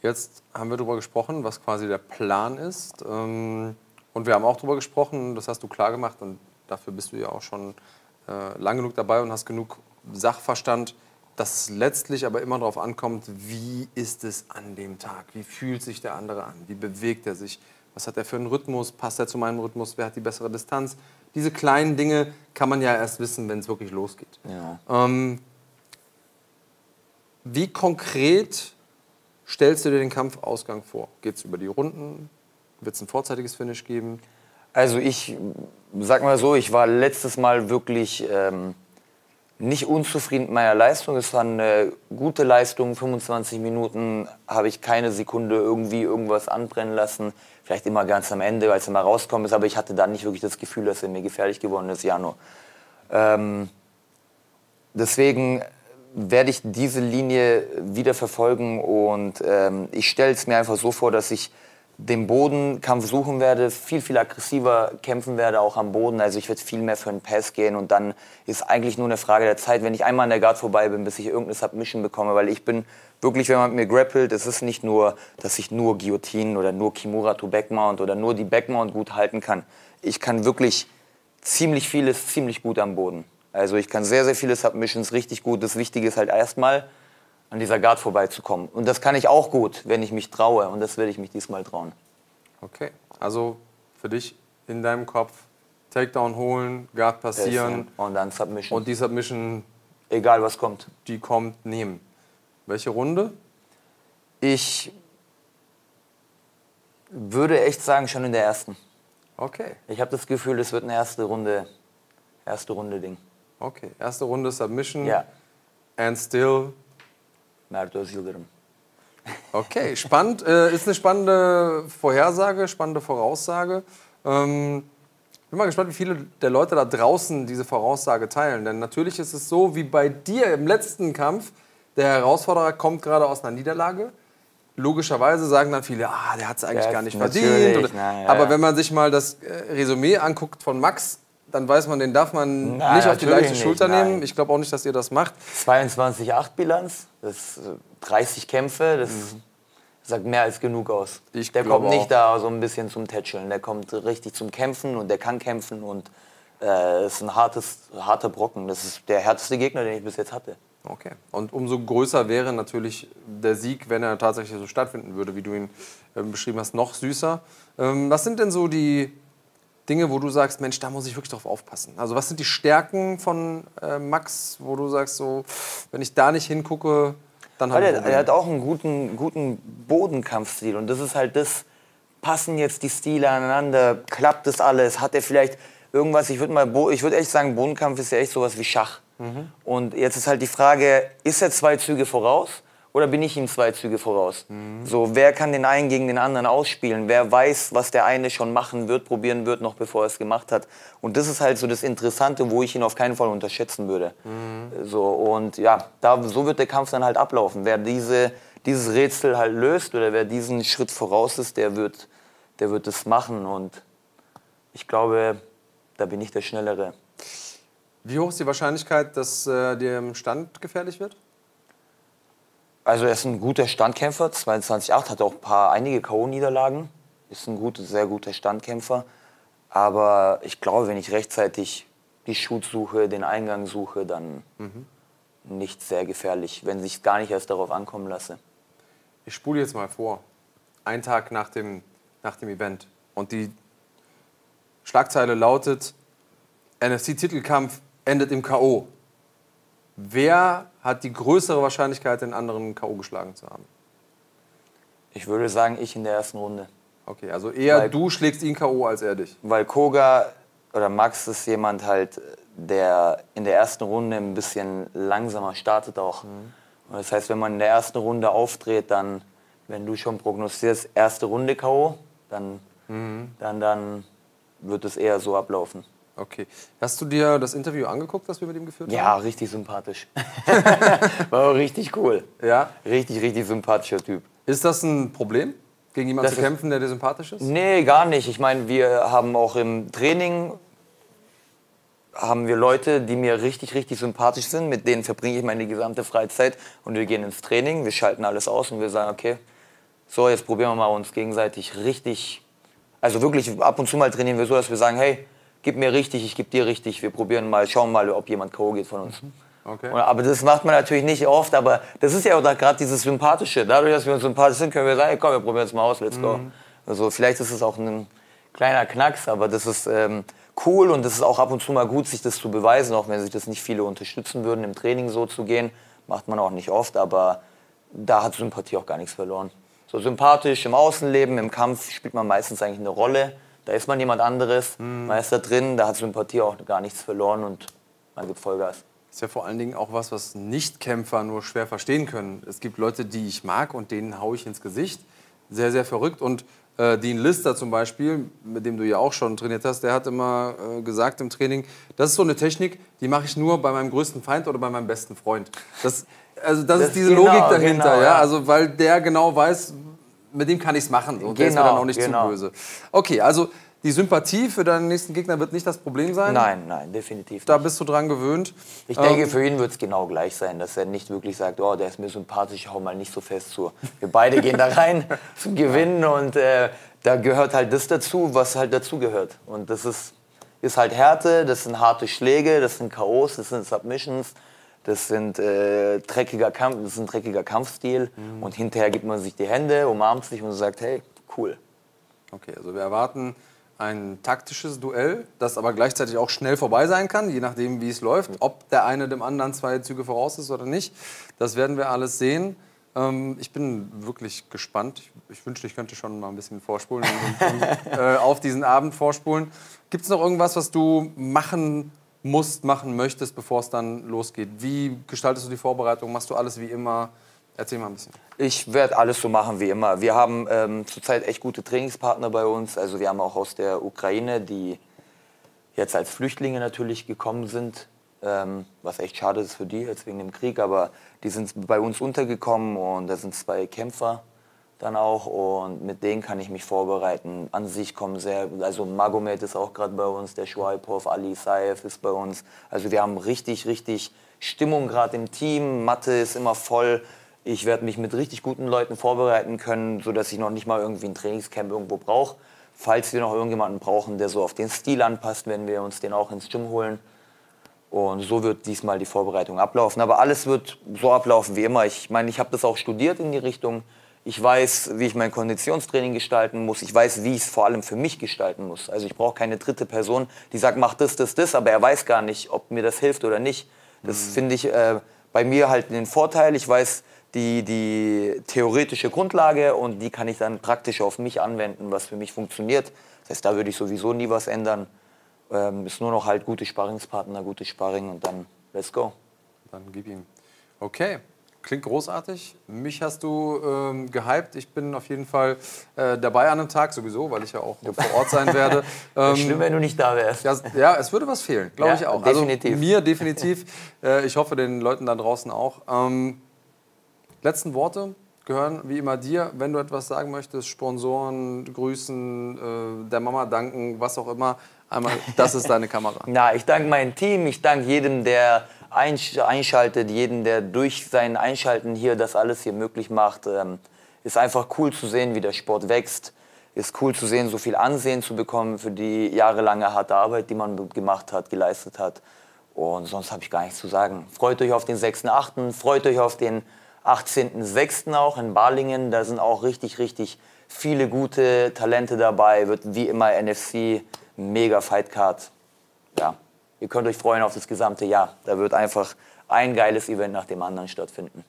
[SPEAKER 3] Jetzt haben wir darüber gesprochen, was quasi der Plan ist. Ähm, und wir haben auch darüber gesprochen, das hast du klar gemacht und dafür bist du ja auch schon äh, lang genug dabei und hast genug Sachverstand, dass es letztlich aber immer darauf ankommt, wie ist es an dem Tag? Wie fühlt sich der andere an? Wie bewegt er sich? Was hat er für einen Rhythmus? Passt er zu meinem Rhythmus? Wer hat die bessere Distanz? Diese kleinen Dinge kann man ja erst wissen, wenn es wirklich losgeht.
[SPEAKER 4] Ja.
[SPEAKER 3] Ähm, wie konkret stellst du dir den Kampfausgang vor? Geht es über die Runden? Wird es ein vorzeitiges Finish geben?
[SPEAKER 4] Also ich sag mal so, ich war letztes Mal wirklich ähm, nicht unzufrieden mit meiner Leistung. Es war eine gute Leistung. 25 Minuten habe ich keine Sekunde irgendwie irgendwas anbrennen lassen. Vielleicht immer ganz am Ende, als er mal rauskommt ist. Aber ich hatte da nicht wirklich das Gefühl, dass er mir gefährlich geworden ist, Jano. Ähm, deswegen werde ich diese Linie wieder verfolgen und ähm, ich stelle es mir einfach so vor, dass ich den Bodenkampf suchen werde, viel, viel aggressiver kämpfen werde, auch am Boden. Also ich werde viel mehr für einen Pass gehen und dann ist eigentlich nur eine Frage der Zeit, wenn ich einmal an der Guard vorbei bin, bis ich irgendeine Submission bekomme, weil ich bin wirklich, wenn man mit mir grappelt, es ist nicht nur, dass ich nur Guillotine oder nur Kimura to Backmount oder nur die Backmount gut halten kann. Ich kann wirklich ziemlich vieles ziemlich gut am Boden. Also ich kann sehr, sehr viele Submissions richtig gut. Das Wichtige ist halt erstmal, an dieser Guard vorbeizukommen. Und das kann ich auch gut, wenn ich mich traue. Und das werde ich mich diesmal trauen.
[SPEAKER 3] Okay, also für dich in deinem Kopf Takedown holen, Guard passieren
[SPEAKER 4] Und dann Submission.
[SPEAKER 3] und die Submission,
[SPEAKER 4] Egal was kommt.
[SPEAKER 3] die kommt, nehmen. Welche Runde?
[SPEAKER 4] Ich würde echt sagen, schon in der ersten.
[SPEAKER 3] Okay,
[SPEAKER 4] Ich habe das Gefühl, es wird eine erste Runde, erste Runde Ding.
[SPEAKER 3] okay. Erste Runde Submission.
[SPEAKER 4] Ja,
[SPEAKER 3] And still.
[SPEAKER 4] Mertos Yildirim.
[SPEAKER 3] Okay, spannend. Äh, ist eine spannende Vorhersage, spannende Voraussage. Ähm, bin mal gespannt, wie viele der Leute da draußen diese Voraussage teilen. Denn natürlich ist es so, wie bei dir im letzten Kampf, der Herausforderer kommt gerade aus einer Niederlage. Logischerweise sagen dann viele, ah, der hat es eigentlich
[SPEAKER 4] Ja,
[SPEAKER 3] gar nicht verdient. Oder,
[SPEAKER 4] na ja.
[SPEAKER 3] aber wenn man sich mal das äh, Resümee anguckt von Max, dann weiß man, den darf man
[SPEAKER 4] Na,
[SPEAKER 3] nicht auf die leichte
[SPEAKER 4] nicht,
[SPEAKER 3] Schulter
[SPEAKER 4] nein.
[SPEAKER 3] nehmen. Ich glaube auch nicht, dass ihr das macht.
[SPEAKER 4] 22-8 Bilanz, das ist, äh, 30 Kämpfe, das sagt mehr als genug aus.
[SPEAKER 3] Mhm. Ich
[SPEAKER 4] der kommt nicht
[SPEAKER 3] auch.
[SPEAKER 4] da so ein bisschen zum Tätscheln, der kommt richtig zum Kämpfen und der kann kämpfen und äh, ist ein hartes, harter Brocken. Das ist der härteste Gegner, den ich bis jetzt hatte.
[SPEAKER 3] Okay. Und umso größer wäre natürlich der Sieg, wenn er tatsächlich so stattfinden würde, wie du ihn ähm, beschrieben hast, noch süßer. Ähm, was sind denn so die Dinge, wo du sagst, Mensch, da muss ich wirklich drauf aufpassen? Also was sind die Stärken von äh, Max, wo du sagst, so, wenn ich da nicht hingucke, dann habe ich
[SPEAKER 4] er, er hat auch einen guten, guten Bodenkampfstil und das ist halt das, passen jetzt die Stile aneinander, klappt das alles, hat er vielleicht irgendwas, ich würde mal, ich würde echt sagen, Bodenkampf ist ja echt sowas wie Schach. Und jetzt ist halt die Frage, ist er zwei Züge voraus oder bin ich ihm zwei Züge voraus? So, wer kann den einen gegen den anderen ausspielen? Wer weiß, was der eine schon machen wird, probieren wird, noch bevor er es gemacht hat? Und das ist halt so das Interessante, wo ich ihn auf keinen Fall unterschätzen würde. So, und ja, da, so wird der Kampf dann halt ablaufen. Wer diese, dieses Rätsel halt löst oder wer diesen Schritt voraus ist, der wird, der wird es machen. Und ich glaube, da bin ich der Schnellere.
[SPEAKER 3] Wie hoch ist die Wahrscheinlichkeit, dass äh, dir im Stand gefährlich wird?
[SPEAKER 4] Also er ist ein guter Standkämpfer, 22-8, hat auch ein paar, einige K.O.-Niederlagen. ist ein guter, sehr guter Standkämpfer. Aber ich glaube, wenn ich rechtzeitig die Shoot suche, den Eingang suche, dann nicht sehr gefährlich, wenn ich gar nicht erst darauf ankommen lasse.
[SPEAKER 3] Ich spule jetzt mal vor. Einen Tag nach dem, nach dem Event. Und die Schlagzeile lautet: NFC-Titelkampf endet im K.O. Wer hat die größere Wahrscheinlichkeit, den anderen K.O. geschlagen zu haben?
[SPEAKER 4] Ich würde sagen, ich in der ersten Runde.
[SPEAKER 3] Okay, also eher
[SPEAKER 4] Weil-
[SPEAKER 3] du schlägst ihn K.O. als er dich.
[SPEAKER 4] Weil Koga oder Max ist jemand halt, der in der ersten Runde ein bisschen langsamer startet auch. Und das heißt, wenn man in der ersten Runde aufdreht, dann, wenn du schon prognostizierst, erste Runde K.O., dann, dann, dann wird es eher so ablaufen.
[SPEAKER 3] Okay. Hast du dir das Interview angeguckt, das wir mit ihm geführt
[SPEAKER 4] Ja,
[SPEAKER 3] haben?
[SPEAKER 4] richtig sympathisch. [LAUGHS] War auch richtig cool.
[SPEAKER 3] Ja.
[SPEAKER 4] Richtig, richtig sympathischer Typ.
[SPEAKER 3] Ist das ein Problem, gegen jemanden
[SPEAKER 4] Das
[SPEAKER 3] zu kämpfen, der dir sympathisch ist?
[SPEAKER 4] Nee, gar nicht. Ich meine, wir haben auch im Training haben wir Leute, die mir richtig, richtig sympathisch sind. Mit denen verbringe ich meine gesamte Freizeit und wir gehen ins Training, wir schalten alles aus und wir sagen, okay, so, jetzt probieren wir mal uns gegenseitig richtig, also wirklich ab und zu mal trainieren wir so, dass wir sagen, hey, gib mir richtig, ich gebe dir richtig, wir probieren mal, schauen mal, ob jemand K.O. geht von uns.
[SPEAKER 3] Okay.
[SPEAKER 4] Und- Aber das macht man natürlich nicht oft, aber das ist ja auch gerade dieses Sympathische. Dadurch, dass wir uns sympathisch sind, können wir sagen, hey, komm, wir probieren es mal aus, let's go. Also vielleicht ist es auch ein kleiner Knacks, aber das ist ähm, cool und das ist auch ab und zu mal gut, sich das zu beweisen, auch wenn sich das nicht viele unterstützen würden, im Training so zu gehen. Macht man auch nicht oft, aber da hat Sympathie auch gar nichts verloren. So sympathisch im Außenleben, im Kampf spielt man meistens eigentlich eine Rolle. Da ist man jemand anderes, man ist da drin, da hat Sympathie auch gar nichts verloren und man gibt Vollgas.
[SPEAKER 3] ist ja vor allen Dingen auch was, was Nichtkämpfer nur schwer verstehen können. Es gibt Leute, die ich mag und denen haue ich ins Gesicht. Sehr, sehr verrückt. Und äh, Dean Lister zum Beispiel, mit dem du ja auch schon trainiert hast, der hat immer äh, gesagt im Training, das ist so eine Technik, die mache ich nur bei meinem größten Feind oder bei meinem besten Freund. Das, also das,
[SPEAKER 4] Das-
[SPEAKER 3] ist diese
[SPEAKER 4] genau,
[SPEAKER 3] Logik dahinter,
[SPEAKER 4] genau,
[SPEAKER 3] ja?
[SPEAKER 4] ja.
[SPEAKER 3] Also weil der genau weiß, mit dem kann ich es machen. Und der ist mir
[SPEAKER 4] Genau,
[SPEAKER 3] dann auch nicht
[SPEAKER 4] genau.
[SPEAKER 3] zu böse. Okay, also die Sympathie für deinen nächsten Gegner wird nicht das Problem sein.
[SPEAKER 4] Nein, nein, definitiv
[SPEAKER 3] Da
[SPEAKER 4] nicht.
[SPEAKER 3] bist du dran gewöhnt.
[SPEAKER 4] Ich denke,
[SPEAKER 3] Ähm,
[SPEAKER 4] für ihn wird es genau gleich sein, dass er nicht wirklich sagt, oh, der ist mir sympathisch, ich hau mal nicht so fest zu. Wir beide gehen da rein [LAUGHS] zum Gewinnen und äh, da gehört halt das dazu, was halt dazu gehört. Und das ist, ist halt Härte, das sind harte Schläge, das sind K.O.s, das sind Submissions, das sind äh, dreckiger Kampf, das ist ein dreckiger Kampfstil. Und hinterher gibt man sich die Hände, umarmt sich und sagt, hey, cool.
[SPEAKER 3] Okay, also wir erwarten ein taktisches Duell, das aber gleichzeitig auch schnell vorbei sein kann, je nachdem, wie es läuft. Ob der eine dem anderen zwei Züge voraus ist oder nicht, das werden wir alles sehen. Ähm, ich bin wirklich gespannt. Ich, ich wünschte, ich könnte schon mal ein bisschen vorspulen und [LAUGHS] äh, auf diesen Abend vorspulen. Gibt es noch irgendwas, was du machen musst, machen möchtest, bevor es dann losgeht? Wie gestaltest du die Vorbereitung? Machst du alles wie immer? Erzähl mal ein bisschen.
[SPEAKER 4] Ich werde alles so machen wie immer. Wir haben ähm, zurzeit echt gute Trainingspartner bei uns. Also wir haben auch aus der Ukraine, die jetzt als Flüchtlinge natürlich gekommen sind, ähm, was echt schade ist für die jetzt wegen dem Krieg, aber die sind bei uns untergekommen und da sind zwei Kämpfer dann auch und mit denen kann ich mich vorbereiten. An sich kommen sehr, also Magomed ist auch gerade bei uns, der Schwaipov, Ali Saev ist bei uns. Also wir haben richtig, richtig Stimmung gerade im Team. Mathe ist immer voll. Ich werde mich mit richtig guten Leuten vorbereiten können, sodass ich noch nicht mal irgendwie ein Trainingscamp irgendwo brauche. Falls wir noch irgendjemanden brauchen, der so auf den Stil anpasst, werden wir uns den auch ins Gym holen. Und so wird diesmal die Vorbereitung ablaufen. Aber alles wird so ablaufen wie immer. Ich meine, ich habe das auch studiert in die Richtung. Ich weiß, wie ich mein Konditionstraining gestalten muss. Ich weiß, wie ich es vor allem für mich gestalten muss. Also ich brauche keine dritte Person, die sagt, mach das, das, das, aber er weiß gar nicht, ob mir das hilft oder nicht. Das finde ich äh, bei mir halt den Vorteil. Ich weiß die, die theoretische Grundlage und die kann ich dann praktisch auf mich anwenden, was für mich funktioniert. Das heißt, da würde ich sowieso nie was ändern. Ähm, ist nur noch halt gute Sparringspartner, gute Sparring und dann let's go.
[SPEAKER 3] Dann gib ihm. Okay, klingt großartig. Mich hast du ähm, gehypt. Ich bin auf jeden Fall äh, dabei an einem Tag sowieso, weil ich ja auch vor Ort sein werde. [LAUGHS] Ähm,
[SPEAKER 4] Schlimm, wenn du nicht da wärst.
[SPEAKER 3] ja, ja, es würde was fehlen, glaube
[SPEAKER 4] Ja,
[SPEAKER 3] ich auch.
[SPEAKER 4] definitiv.
[SPEAKER 3] Also mir definitiv. [LAUGHS] Äh, ich hoffe, den Leuten da draußen auch. Ähm, letzten Worte gehören wie immer dir. Wenn du etwas sagen möchtest, Sponsoren grüßen, äh, der Mama danken, was auch immer, einmal, das ist deine Kamera. [LAUGHS]
[SPEAKER 4] Na, ich danke meinem Team, ich danke jedem, der einschaltet, jedem, der durch sein Einschalten hier das alles hier möglich macht. Ähm, ist einfach cool zu sehen, wie der Sport wächst, ist cool zu sehen, so viel Ansehen zu bekommen für die jahrelange harte Arbeit, die man gemacht hat, geleistet hat. Und sonst habe ich gar nichts zu sagen. Freut euch auf den 6.8., freut euch auf den 18.06. auch in Balingen. Da sind auch richtig, richtig viele gute Talente dabei. Wird wie immer NFC, mega Fightcard. Ja, ihr könnt euch freuen auf das gesamte Jahr. Da wird einfach ein geiles Event nach dem anderen stattfinden.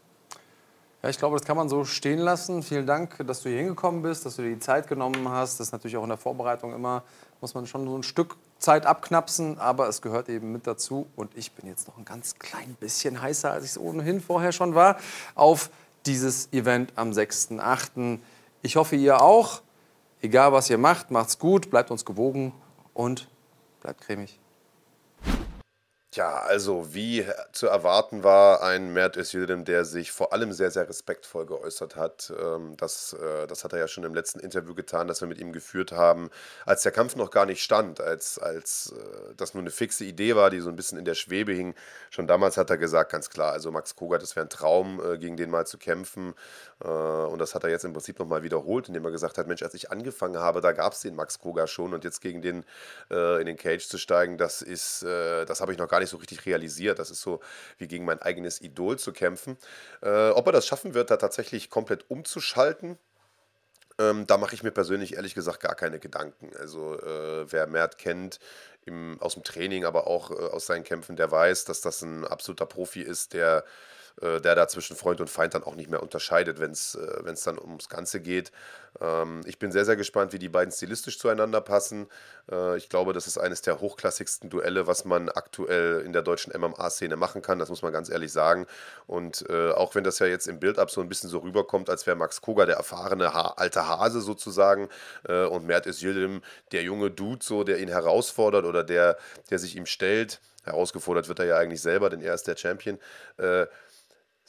[SPEAKER 3] Ja, ich glaube, das kann man so stehen lassen. Vielen Dank, dass du hier hingekommen bist, dass du dir die Zeit genommen hast. Das ist natürlich auch in der Vorbereitung immer, muss man schon so ein Stück Zeit abknapsen, aber es gehört eben mit dazu. Und ich bin jetzt noch ein ganz klein bisschen heißer, als ich es ohnehin vorher schon war, auf dieses Event am 6.8. Ich hoffe, ihr auch. Egal, was ihr macht, macht's gut, bleibt uns gewogen und bleibt cremig.
[SPEAKER 1] Ja, also wie zu erwarten war ein Mert Özildim, der sich vor allem sehr, sehr respektvoll geäußert hat. Ähm, das, äh, das hat er ja schon im letzten Interview getan, das wir mit ihm geführt haben, als der Kampf noch gar nicht stand, als, als äh, das nur eine fixe Idee war, die so ein bisschen in der Schwebe hing. Schon damals hat er gesagt, ganz klar, also Max Koga, das wäre ein Traum, äh, gegen den mal zu kämpfen. Und das hat er jetzt im Prinzip nochmal wiederholt, indem er gesagt hat, Mensch, als ich angefangen habe, da gab es den Max Koga schon und jetzt gegen den in den Cage zu steigen, das das habe ich noch gar nicht nicht so richtig realisiert. Das ist so wie gegen mein eigenes Idol zu kämpfen. Äh, ob er das schaffen wird, da tatsächlich komplett umzuschalten, ähm, da mache ich mir persönlich ehrlich gesagt gar keine Gedanken. Also äh, wer Mert kennt, im, aus dem Training, aber auch äh, aus seinen Kämpfen, der weiß, dass das ein absoluter Profi ist, der äh, der da zwischen Freund und Feind dann auch nicht mehr unterscheidet, wenn es äh, dann ums Ganze geht. Ähm, ich bin sehr, sehr gespannt, wie die beiden stilistisch zueinander passen. Äh, ich glaube, das ist eines der hochklassigsten Duelle, was man aktuell in der deutschen MMA-Szene machen kann, das muss man ganz ehrlich sagen. Und äh, auch wenn das ja jetzt im Build-Up so ein bisschen so rüberkommt, als wäre Max Koga der erfahrene ha alte Hase sozusagen äh, und Mert Özildim der junge Dude, so, der ihn herausfordert oder der, der sich ihm stellt. Herausgefordert wird er ja eigentlich selber, denn er ist der Champion. Äh,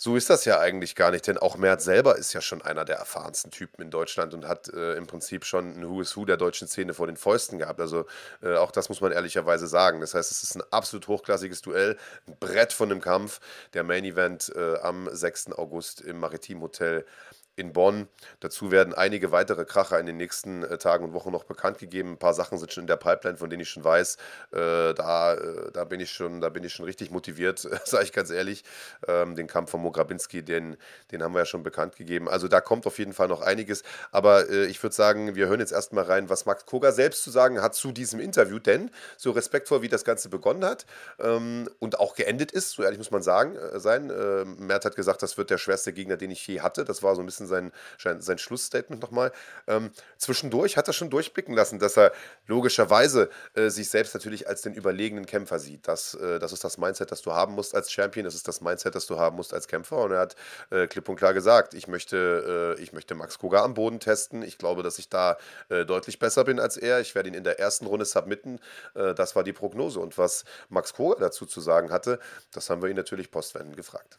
[SPEAKER 1] so ist das ja eigentlich gar nicht, denn auch Mert selber ist ja schon einer der erfahrensten Typen in Deutschland und hat äh, im Prinzip schon ein Who is Who der deutschen Szene vor den Fäusten gehabt. Also äh, auch das muss man ehrlicherweise sagen. Das heißt, es ist ein absolut hochklassiges Duell, ein Brett von einem Kampf. Der Main Event äh, am 6. August im Maritim Hotel in Bonn. Dazu werden einige weitere Kracher in den nächsten äh, Tagen und Wochen noch bekannt gegeben. Ein paar Sachen sind schon in der Pipeline, von denen ich schon weiß. Äh, da, äh, da, bin ich schon, da bin ich schon richtig motiviert, [LAUGHS] sage ich ganz ehrlich. Ähm, den Kampf von Mo Grabinski, den, den haben wir ja schon bekannt gegeben. Also da kommt auf jeden Fall noch einiges. Aber äh, ich würde sagen, wir hören jetzt erstmal rein, was Max Koga selbst zu sagen hat zu diesem Interview. Denn so respektvoll, wie das Ganze begonnen hat ähm, und auch geendet ist, so ehrlich muss man sagen, äh, sein. Äh, Mert hat gesagt, das wird der schwerste Gegner, den ich je hatte. Das war so ein bisschen sein, sein Schlussstatement nochmal. Ähm, zwischendurch hat er schon durchblicken lassen, dass er logischerweise äh, sich selbst natürlich als den überlegenen Kämpfer sieht. Das, äh, das ist das Mindset, das du haben musst als Champion, das ist das Mindset, das du haben musst als Kämpfer. Und er hat äh, klipp und klar gesagt, ich möchte, äh, ich möchte Max Koga am Boden testen. Ich glaube, dass ich da äh, deutlich besser bin als er. Ich werde ihn in der ersten Runde submitten. Äh, das war die Prognose. Und was Max Koga dazu zu sagen hatte, das haben wir ihn natürlich postwendend gefragt.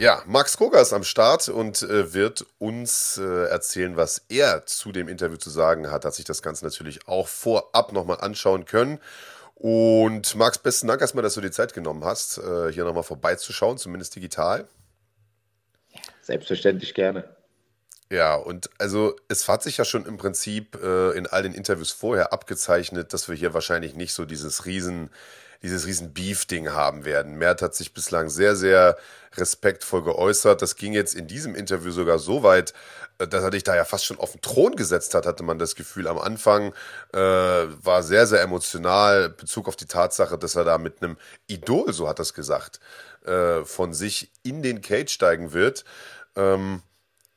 [SPEAKER 1] Ja, Max Koga ist am Start und äh, wird uns äh, erzählen, was er zu dem Interview zu sagen hat. Hat sich das Ganze natürlich auch vorab nochmal anschauen können. Und Max, besten Dank erstmal, dass du die Zeit genommen hast, äh, hier nochmal vorbeizuschauen, zumindest digital.
[SPEAKER 5] Selbstverständlich gerne.
[SPEAKER 1] Ja, und also es hat sich ja schon im Prinzip äh, in all den Interviews vorher abgezeichnet, dass wir hier wahrscheinlich nicht so dieses riesen dieses riesen Beef-Ding haben werden. Mert hat sich bislang sehr, sehr respektvoll geäußert. Das ging jetzt in diesem Interview sogar so weit, äh, dass er dich da ja fast schon auf den Thron gesetzt hat, hatte man das Gefühl. Am Anfang äh, war sehr, sehr emotional Bezug auf die Tatsache, dass er da mit einem Idol, so hat er es gesagt, äh, von sich in den Cage steigen wird. Ähm,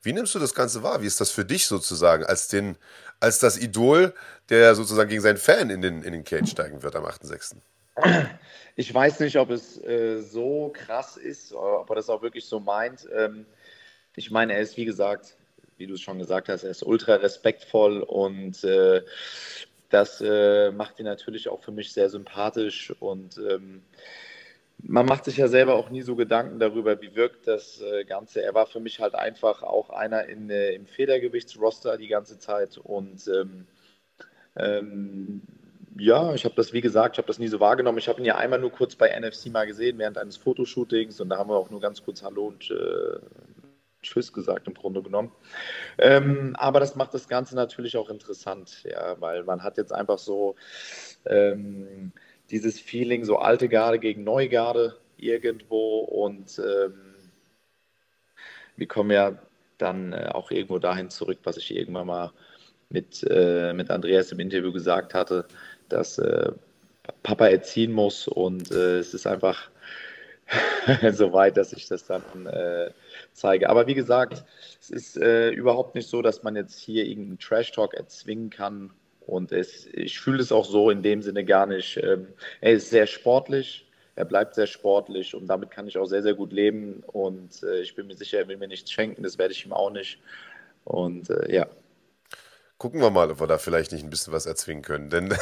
[SPEAKER 1] wie nimmst du das Ganze wahr? Wie ist das für dich sozusagen als, den, als das Idol, der sozusagen gegen seinen Fan in den, in den Cage steigen wird am 8.6.?
[SPEAKER 5] Ich weiß nicht, ob es äh, so krass ist, ob er das auch wirklich so meint. Ähm, ich meine, er ist, wie gesagt, wie du es schon gesagt hast, er ist ultra respektvoll und äh, das äh, macht ihn natürlich auch für mich sehr sympathisch und ähm, man macht sich ja selber auch nie so Gedanken darüber, wie wirkt das äh, Ganze. Er war für mich halt einfach auch einer in, äh, im Federgewichtsroster die ganze Zeit und ähm, ähm, ja, ich habe das, wie gesagt, ich habe das nie so wahrgenommen. Ich habe ihn ja einmal nur kurz bei NFC mal gesehen während eines Fotoshootings und da haben wir auch nur ganz kurz Hallo und äh, Tschüss gesagt im Grunde genommen. Ähm, aber das macht das Ganze natürlich auch interessant, ja, weil man hat jetzt einfach so ähm, dieses Feeling, so alte Garde gegen neue Garde irgendwo und ähm, wir kommen ja dann äh, auch irgendwo dahin zurück, was ich irgendwann mal mit, äh, mit Andreas im Interview gesagt hatte, dass äh, Papa erziehen muss und äh, es ist einfach [LAUGHS] so weit, dass ich das dann äh, zeige. Aber wie gesagt, es ist äh, überhaupt nicht so, dass man jetzt hier irgendeinen Trash-Talk erzwingen kann. Und es, ich fühle es auch so in dem Sinne gar nicht. Ähm, er ist sehr sportlich, er bleibt sehr sportlich und damit kann ich auch sehr, sehr gut leben. Und äh, ich bin mir sicher, er will mir nichts schenken, das werde ich ihm auch nicht. Und äh, ja.
[SPEAKER 1] Gucken wir mal, ob wir da vielleicht nicht ein bisschen was erzwingen können. Denn [LAUGHS]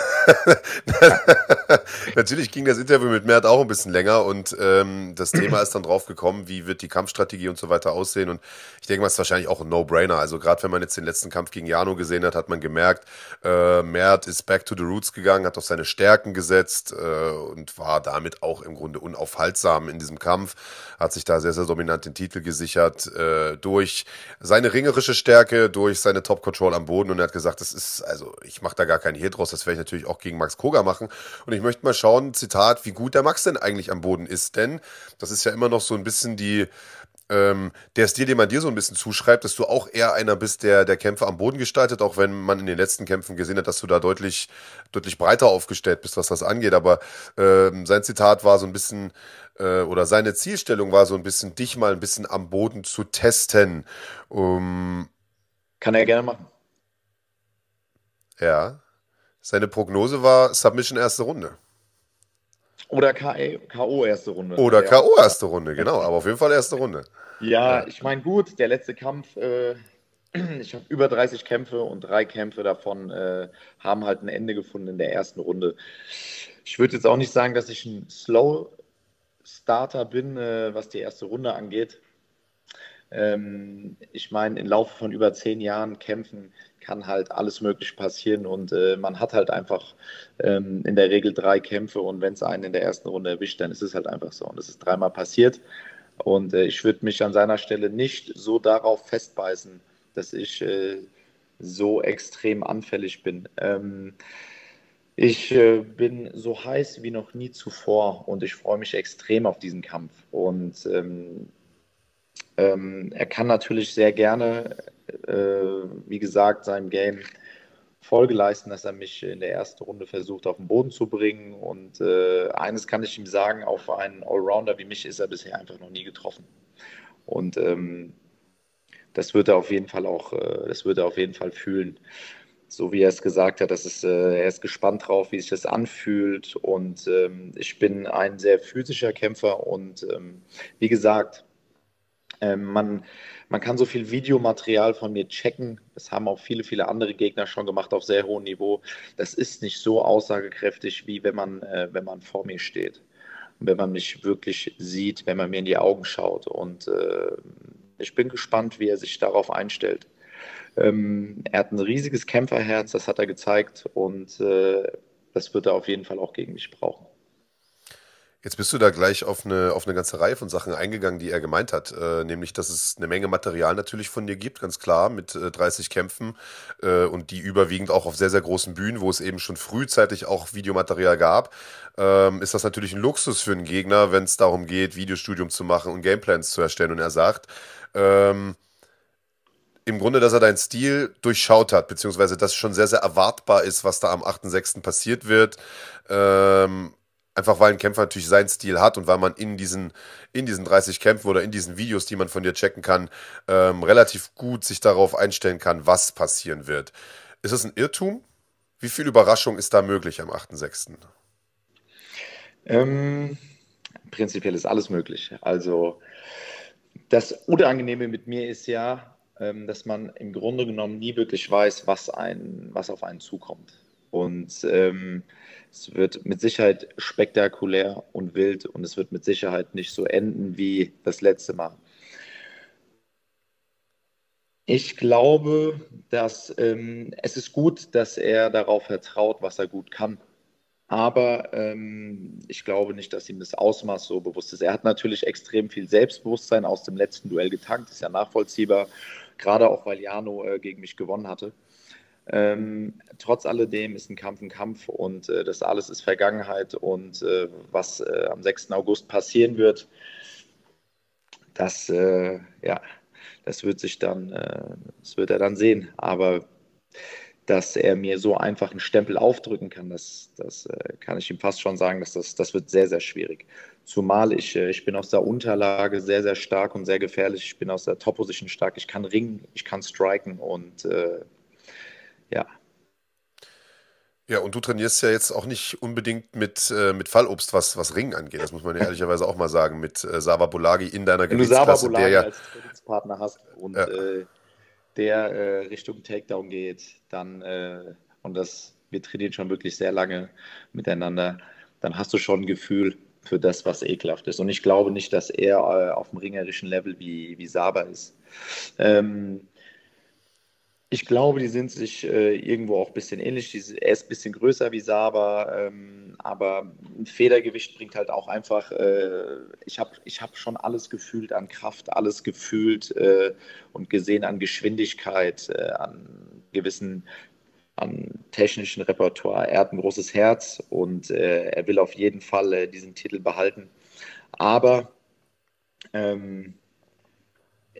[SPEAKER 1] natürlich ging das Interview mit Mert auch ein bisschen länger und ähm, das Thema ist dann drauf gekommen, wie wird die Kampfstrategie und so weiter aussehen. Und ich denke mal, es ist wahrscheinlich auch ein No-Brainer. Also gerade wenn man jetzt den letzten Kampf gegen Jano gesehen hat, hat man gemerkt, äh, Mert ist back to the roots gegangen, hat auf seine Stärken gesetzt äh, und war damit auch im Grunde unaufhaltsam in diesem Kampf. Hat sich da sehr, sehr dominant den Titel gesichert äh, durch seine ringerische Stärke, durch seine Top-Control am Boden und er hat gesagt, das ist, also ich mache da gar keinen Hehl draus, das werde ich natürlich auch gegen Max Koga machen. Und ich möchte mal schauen, Zitat, wie gut der Max denn eigentlich am Boden ist. Denn das ist ja immer noch so ein bisschen die, ähm, der Stil, den man dir so ein bisschen zuschreibt, dass du auch eher einer bist, der der Kämpfe am Boden gestaltet, auch wenn man in den letzten Kämpfen gesehen hat, dass du da deutlich, deutlich breiter aufgestellt bist, was das angeht. Aber ähm, sein Zitat war so ein bisschen, äh, oder seine Zielstellung war so ein bisschen, dich mal ein bisschen am Boden zu testen. Um,
[SPEAKER 5] Kann er gerne machen.
[SPEAKER 1] Ja. Seine Prognose war Submission erste Runde.
[SPEAKER 5] Oder K.O. erste Runde.
[SPEAKER 1] Oder K.O. erste Runde, genau. Aber auf jeden Fall erste Runde.
[SPEAKER 5] Ja, ich meine, gut, der letzte Kampf, äh, [CLEARS THROAT] ich habe über 30 Kämpfe und drei Kämpfe davon äh, haben halt ein Ende gefunden in der ersten Runde. Ich würde jetzt auch nicht sagen, dass ich ein Slow Starter bin, äh, was die erste Runde angeht. Ähm, ich meine, im Laufe von über zehn Jahren Kämpfen kann halt alles Mögliche passieren und äh, man hat halt einfach ähm, in der Regel drei Kämpfe und wenn es einen in der ersten Runde erwischt, dann ist es halt einfach so. Und es ist dreimal passiert. Und äh, ich würde mich an seiner Stelle nicht so darauf festbeißen, dass ich äh, so extrem anfällig bin. Ähm, ich äh, bin so heiß wie noch nie zuvor und ich freue mich extrem auf diesen Kampf. Und ähm, ähm, er kann natürlich sehr gerne, äh, wie gesagt, seinem Game Folge leisten, dass er mich in der ersten Runde versucht, auf den Boden zu bringen. Und äh, eines kann ich ihm sagen, auf einen Allrounder wie mich ist er bisher einfach noch nie getroffen. Und ähm, das wird er auf jeden Fall auch, äh, das wird er auf jeden Fall fühlen. So wie er es gesagt hat, dass es, äh, er ist gespannt drauf, wie sich das anfühlt. Und ähm, ich bin ein sehr physischer Kämpfer und ähm, wie gesagt, ähm, man, man kann so viel Videomaterial von mir checken. Das haben auch viele, viele andere Gegner schon gemacht auf sehr hohem Niveau. Das ist nicht so aussagekräftig, wie wenn man, äh, wenn man vor mir steht. Und wenn man mich wirklich sieht, wenn man mir in die Augen schaut. Und äh, ich bin gespannt, wie er sich darauf einstellt. Ähm, er hat ein riesiges Kämpferherz, das hat er gezeigt. Und äh, das wird er auf jeden Fall auch gegen mich brauchen.
[SPEAKER 1] Jetzt bist du da gleich auf eine, auf eine ganze Reihe von Sachen eingegangen, die er gemeint hat. Äh, nämlich, dass es eine Menge Material natürlich von dir gibt, ganz klar, mit äh, 30 Kämpfen äh, und die überwiegend auch auf sehr, sehr großen Bühnen, wo es eben schon frühzeitig auch Videomaterial gab. Ähm, ist das natürlich ein Luxus für einen Gegner, wenn es darum geht, Videostudium zu machen und Gameplans zu erstellen. Und er sagt, ähm, im Grunde, dass er deinen Stil durchschaut hat, beziehungsweise dass schon sehr, sehr erwartbar ist, was da am 8.6. passiert wird. Ähm, Einfach weil ein Kämpfer natürlich seinen Stil hat und weil man in diesen, in diesen 30 Kämpfen oder in diesen Videos, die man von dir checken kann, ähm, relativ gut sich darauf einstellen kann, was passieren wird. Ist das ein Irrtum? Wie viel Überraschung ist da möglich am 8.6.?
[SPEAKER 5] Ähm, prinzipiell ist alles möglich. Also das Unangenehme mit mir ist ja, ähm, dass man im Grunde genommen nie wirklich weiß, was, ein, was auf einen zukommt. Und ähm, es wird mit Sicherheit spektakulär und wild und es wird mit Sicherheit nicht so enden wie das letzte Mal. Ich glaube, dass ähm, es ist gut, dass er darauf vertraut, was er gut kann. aber ähm, ich glaube nicht, dass ihm das Ausmaß so bewusst ist. Er hat natürlich extrem viel Selbstbewusstsein aus dem letzten Duell getankt, ist ja nachvollziehbar, gerade auch weil Jano äh, gegen mich gewonnen hatte. Ähm, trotz alledem ist ein Kampf ein Kampf und äh, das alles ist Vergangenheit und äh, was äh, am 6. August passieren wird, das, äh, ja, das wird sich dann, äh, das wird er dann sehen. Aber dass er mir so einfach einen Stempel aufdrücken kann, das, das äh, kann ich ihm fast schon sagen, dass das, das wird sehr, sehr schwierig. Zumal ich, ich bin aus der Unterlage sehr, sehr stark und sehr gefährlich. Ich bin aus der Top-Position stark. Ich kann ringen, ich kann striken und ja.
[SPEAKER 1] Ja, und du trainierst ja jetzt auch nicht unbedingt mit, äh, mit Fallobst, was, was Ring angeht. Das muss man ja ehrlicherweise auch mal sagen, mit äh, Sava Bolagi in deiner
[SPEAKER 5] Wenn Gewichtsklasse, du Sava ja als Trainingspartner hast und ja. äh, der äh, Richtung Takedown geht, dann äh, und das wir trainieren schon wirklich sehr lange miteinander, dann hast du schon ein Gefühl für das, was ekelhaft ist. Und ich glaube nicht, dass er äh, auf dem ringerischen Level wie, wie Saba ist. Ähm, ich glaube, die sind sich äh, irgendwo auch ein bisschen ähnlich. er ist ein bisschen größer wie Saba, ähm, aber ein Federgewicht bringt halt auch einfach, äh, ich habe ich hab schon alles gefühlt an Kraft, alles gefühlt äh, und gesehen an Geschwindigkeit, äh, an gewissen, an technischen Repertoire. Er hat ein großes Herz und äh, er will auf jeden Fall äh, diesen Titel behalten. Aber ähm,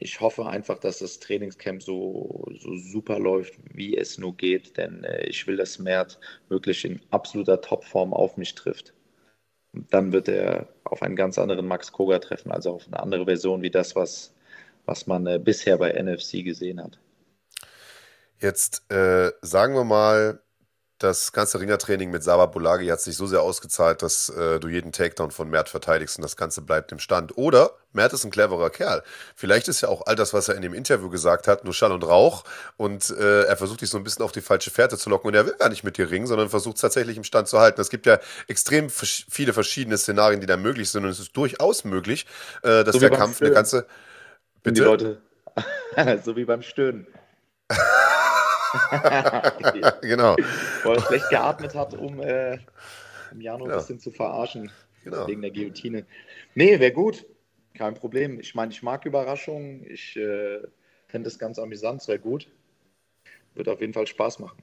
[SPEAKER 5] ich hoffe einfach, dass das Trainingscamp so, so super läuft, wie es nur geht, denn äh, ich will, dass Mert wirklich in absoluter Topform auf mich trifft. Und dann wird er auf einen ganz anderen Max Koga treffen, also auf eine andere Version wie das, was, was man äh, bisher bei NFC gesehen hat.
[SPEAKER 1] Jetzt äh, sagen wir mal, das ganze Ringertraining mit Saba Bulagi hat sich so sehr ausgezahlt, dass äh, du jeden Takedown von Mert verteidigst und das Ganze bleibt im Stand. Oder Mert ist ein cleverer Kerl. Vielleicht ist ja auch all das, was er in dem Interview gesagt hat, nur Schall und Rauch und äh, er versucht dich so ein bisschen auf die falsche Fährte zu locken und er will gar nicht mit dir ringen, sondern versucht es tatsächlich im Stand zu halten. Es gibt ja extrem viele verschiedene Szenarien, die da möglich sind und es ist durchaus möglich, äh, dass so der Kampf Stöhnen. eine ganze...
[SPEAKER 5] Bitte? Die Leute, [LAUGHS] so wie beim Stöhnen. [LAUGHS]
[SPEAKER 1] genau.
[SPEAKER 5] Weil er schlecht geatmet hat, um äh, im Januar genau. ein bisschen zu verarschen. Genau. Wegen der Guillotine. Nee, wäre gut. Kein Problem. Ich meine, ich mag Überraschungen. Ich äh, finde das ganz amüsant, sehr gut. Wird auf jeden Fall Spaß machen.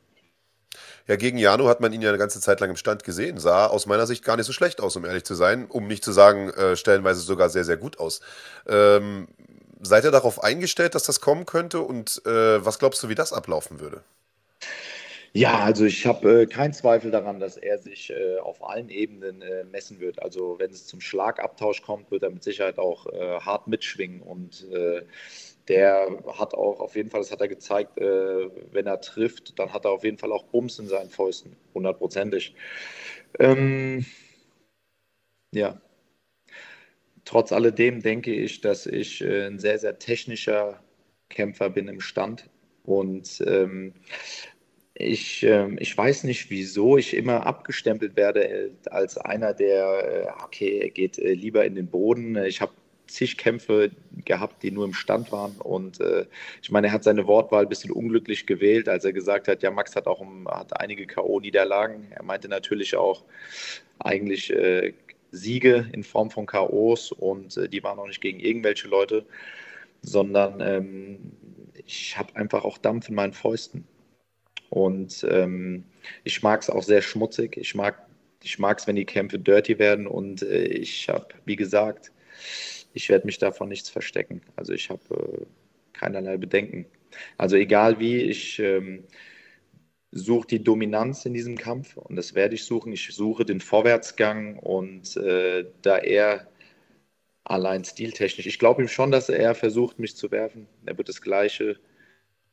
[SPEAKER 1] Ja, gegen Jano hat man ihn ja eine ganze Zeit lang im Stand gesehen. Sah aus meiner Sicht gar nicht so schlecht aus, um ehrlich zu sein. Um nicht zu sagen, äh, stellenweise sogar sehr, sehr gut aus. Ähm, seid ihr darauf eingestellt, dass das kommen könnte? Und äh, was glaubst du, wie das ablaufen würde?
[SPEAKER 5] Ja, also ich habe äh, keinen Zweifel daran, dass er sich äh, auf allen Ebenen äh, messen wird. Also wenn es zum Schlagabtausch kommt, wird er mit Sicherheit auch äh, hart mitschwingen. Und äh, der hat auch auf jeden Fall, das hat er gezeigt, äh, wenn er trifft, dann hat er auf jeden Fall auch Bums in seinen Fäusten, hundertprozentig. Ähm, ja, trotz alledem denke ich, dass ich äh, ein sehr, sehr technischer Kämpfer bin im Stand. Und ähm, ich, äh, ich weiß nicht, wieso ich immer abgestempelt werde äh, als einer, der, äh, okay, er geht lieber in den Boden. Ich habe zig Kämpfe gehabt, die nur im Stand waren. Und äh, ich meine, er hat seine Wortwahl ein bisschen unglücklich gewählt, als er gesagt hat, ja, Max hat auch um, hat einige K.O.-Niederlagen. Er meinte natürlich auch, eigentlich äh, Siege in Form von KOs und äh, die waren auch nicht gegen irgendwelche Leute, sondern ähm, ich habe einfach auch Dampf in meinen Fäusten. Und ähm, ich mag es auch sehr schmutzig. Ich mag ich es, wenn die Kämpfe dirty werden und äh, ich habe, wie gesagt, ich werde mich davon nichts verstecken. Also ich habe äh, keinerlei Bedenken. Also egal wie, ich ähm, suche die Dominanz in diesem Kampf und das werde ich suchen. Ich suche den Vorwärtsgang und äh, da er allein stiltechnisch, ich glaube ihm schon, dass er versucht, mich zu werfen. Er wird das Gleiche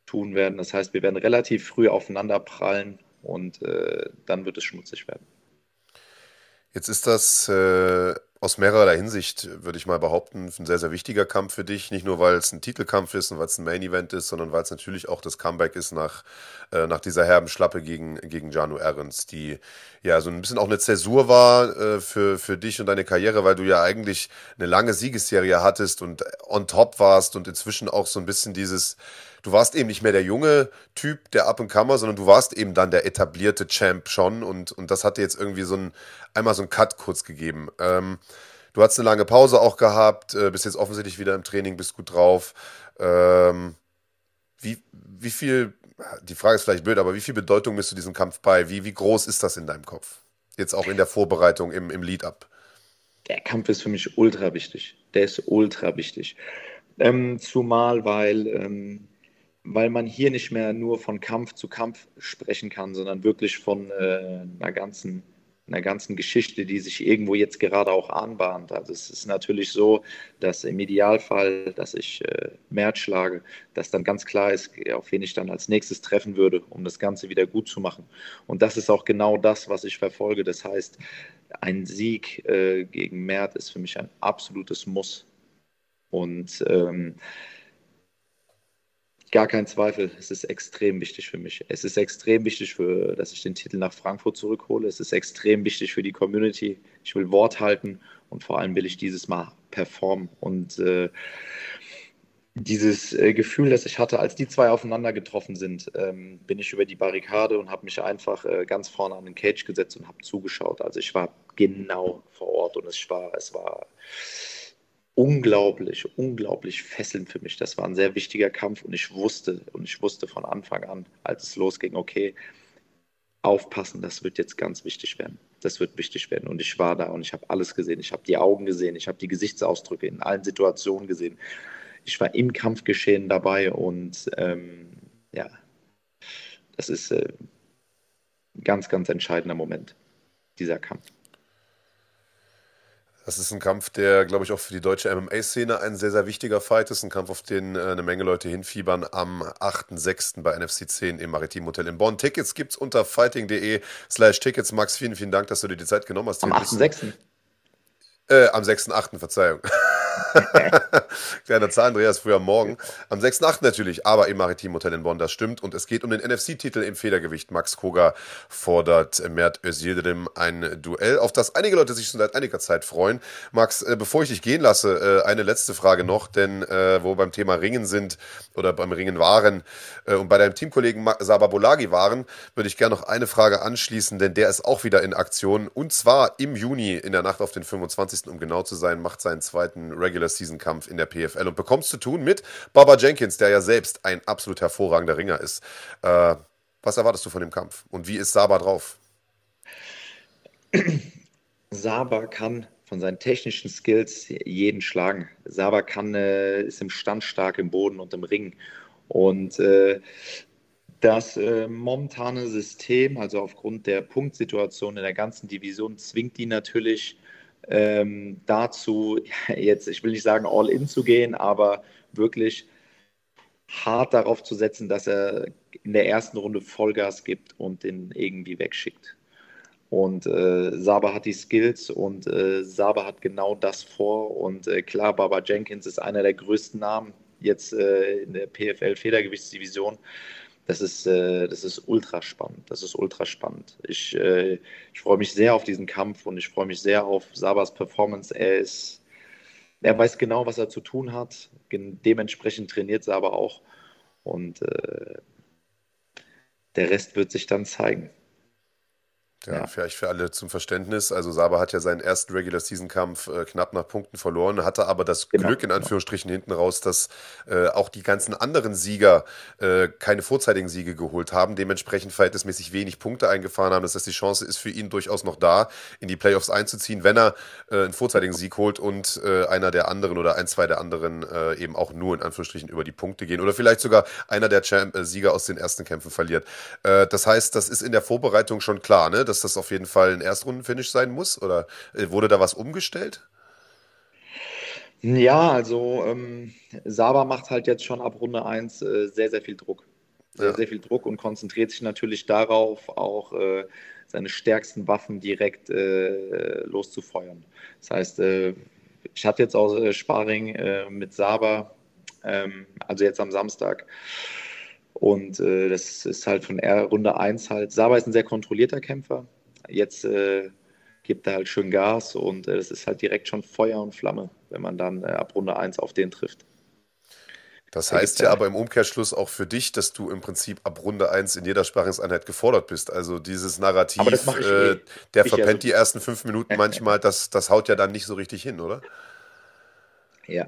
[SPEAKER 5] tun werden. Das heißt, wir werden relativ früh aufeinander prallen und äh, dann wird es schmutzig werden.
[SPEAKER 1] Jetzt ist das äh, aus mehrerer Hinsicht, würde ich mal behaupten, ein sehr, sehr wichtiger Kampf für dich. Nicht nur, weil es ein Titelkampf ist und weil es ein Main-Event ist, sondern weil es natürlich auch das Comeback ist nach, äh, nach dieser herben Schlappe gegen, gegen Janu Ahrens, die ja so ein bisschen auch eine Zäsur war äh, für, für dich und deine Karriere, weil du ja eigentlich eine lange Siegesserie hattest und on top warst und inzwischen auch so ein bisschen dieses du warst eben nicht mehr der junge Typ, der Up-and-Comer, sondern du warst eben dann der etablierte Champ schon und, und das hat dir jetzt irgendwie so ein, einmal so einen Cut kurz gegeben. Ähm, du hast eine lange Pause auch gehabt, äh, bist jetzt offensichtlich wieder im Training, bist gut drauf. Ähm, wie, wie viel, die Frage ist vielleicht blöd, aber wie viel Bedeutung misst du diesem Kampf bei? Wie, wie groß ist das in deinem Kopf? Jetzt auch in der Vorbereitung, im, im Lead-Up.
[SPEAKER 5] Der Kampf ist für mich ultra wichtig. Der ist ultra wichtig. Ähm, zumal, weil, ähm, weil man hier nicht mehr nur von Kampf zu Kampf sprechen kann, sondern wirklich von äh, einer ganzen einer ganzen Geschichte, die sich irgendwo jetzt gerade auch anbahnt. Also es ist natürlich so, dass im Idealfall, dass ich äh, März schlage, dass dann ganz klar ist, auf wen ich dann als nächstes treffen würde, um das Ganze wieder gut zu machen. Und das ist auch genau das, was ich verfolge. Das heißt, ein Sieg äh, gegen Mert ist für mich ein absolutes Muss. Und ähm, Gar kein Zweifel, es ist extrem wichtig für mich. Es ist extrem wichtig, für, dass ich den Titel nach Frankfurt zurückhole. Es ist extrem wichtig für die Community. Ich will Wort halten und vor allem will ich dieses Mal performen. Und äh, dieses äh, Gefühl, das ich hatte, als die zwei aufeinander getroffen sind, ähm, bin ich über die Barrikade und habe mich einfach äh, ganz vorne an den Cage gesetzt und habe zugeschaut. Also ich war genau vor Ort und es war, es war unglaublich, unglaublich fesselnd für mich. Das war ein sehr wichtiger Kampf und ich wusste, und ich wusste von Anfang an, als es losging, okay, aufpassen, das wird jetzt ganz wichtig werden. Das wird wichtig werden. Und ich war da und ich habe alles gesehen. Ich habe die Augen gesehen, ich habe die Gesichtsausdrücke in allen Situationen gesehen. Ich war im Kampfgeschehen dabei und ähm, ja, das ist äh, ein ganz, ganz entscheidender Moment, dieser Kampf.
[SPEAKER 1] Das ist ein Kampf, der, glaube ich, auch für die deutsche MMA-Szene ein sehr, sehr wichtiger Fight ist. Ein Kampf, auf den äh, eine Menge Leute hinfiebern am 8.6. bei NFC 10 im Maritim Hotel in Bonn. Tickets gibt es unter fighting.de slash Tickets. Max, vielen, vielen Dank, dass du dir die Zeit genommen hast.
[SPEAKER 5] Am 8.6.
[SPEAKER 1] Äh, am 6.8., Verzeihung. [LAUGHS] [LAUGHS] Kleiner Zahl, Andreas, früher morgen. Am 6.8. natürlich, aber im Maritim Hotel in Bonn, das stimmt. Und es geht um den NFC-Titel im Federgewicht. Max Koga fordert Mert Özildirim ein Duell, auf das einige Leute sich schon seit einiger Zeit freuen. Max, äh, bevor ich dich gehen lasse, äh, eine letzte Frage noch, denn äh, wo wir beim Thema Ringen sind oder beim Ringen waren und bei deinem Teamkollegen Saba Bolagi waren, würde ich gerne noch eine Frage anschließen, denn der ist auch wieder in Aktion. Und zwar im Juni, in der Nacht auf den 25. um genau zu sein, macht seinen zweiten Regular Season Kampf in der PFL und bekommst zu tun mit Baba Jenkins, der ja selbst ein absolut hervorragender Ringer ist. Äh, was erwartest du von dem Kampf und wie ist Saba drauf?
[SPEAKER 5] Saba kann von seinen technischen Skills jeden schlagen. Saba kann, äh, ist im Stand stark im Boden und im Ring. Und äh, das äh, momentane System, also aufgrund der Punktsituation in der ganzen Division, zwingt die natürlich ähm, dazu, [LAUGHS] jetzt, ich will nicht sagen, all in zu gehen, aber wirklich hart darauf zu setzen, dass er in der ersten Runde Vollgas gibt und den irgendwie wegschickt. Und äh, Saba hat die Skills und äh, Saba hat genau das vor. Und äh, klar, Baba Jenkins ist einer der größten Namen jetzt äh, in der PFL-Federgewichtsdivision das ist, äh, das ist ultra spannend. Das ist ultra spannend. Ich, äh, ich freue mich sehr auf diesen Kampf und ich freue mich sehr auf Sabas Performance. Er ist, er weiß genau, was er zu tun hat. Dementsprechend trainiert Saba auch. Und äh, der Rest wird sich dann zeigen.
[SPEAKER 1] Ja, ja, vielleicht für alle zum Verständnis. Also Saba hat ja seinen ersten Regular Season Kampf äh, knapp nach Punkten verloren, hatte aber das genau, Glück in genau. Anführungsstrichen hinten raus, dass äh, auch die ganzen anderen Sieger äh, keine vorzeitigen Siege geholt haben, dementsprechend verhältnismäßig wenig Punkte eingefahren haben. Das heißt, die Chance ist für ihn durchaus noch da, in die Playoffs einzuziehen, wenn er äh, einen vorzeitigen Sieg holt und äh, einer der anderen oder ein, zwei der anderen äh, eben auch nur in Anführungsstrichen über die Punkte gehen oder vielleicht sogar einer der Champ Sieger aus den ersten Kämpfen verliert. das heißt, das ist in der Vorbereitung schon klar, ne? Dass das auf jeden Fall ein Erstrundenfinish sein muss? Oder äh, wurde da was umgestellt?
[SPEAKER 5] Ja, also ähm, Saba macht halt jetzt schon ab Runde 1 äh, sehr, sehr viel Druck. Sehr, ja. sehr viel Druck und konzentriert sich natürlich darauf, auch äh, seine stärksten Waffen direkt äh, loszufeuern. Das heißt, äh, ich hatte jetzt auch äh, Sparring mit Saba, ähm, also jetzt am Samstag. Und äh, das ist halt von R Runde 1 halt. Saba ist ein sehr kontrollierter Kämpfer. Jetzt äh, gibt er halt schön Gas und äh, das ist halt direkt schon Feuer und Flamme, wenn man dann äh, ab Runde 1 auf den trifft.
[SPEAKER 1] Das heißt ja aber im Umkehrschluss auch für dich, dass du im Prinzip ab Runde 1 in jeder Sparringseinheit gefordert bist. Also dieses Narrativ, äh, eh. der ich verpennt also die ersten fünf Minuten [LAUGHS] manchmal, das, das haut ja dann nicht so richtig hin, oder?
[SPEAKER 5] Ja.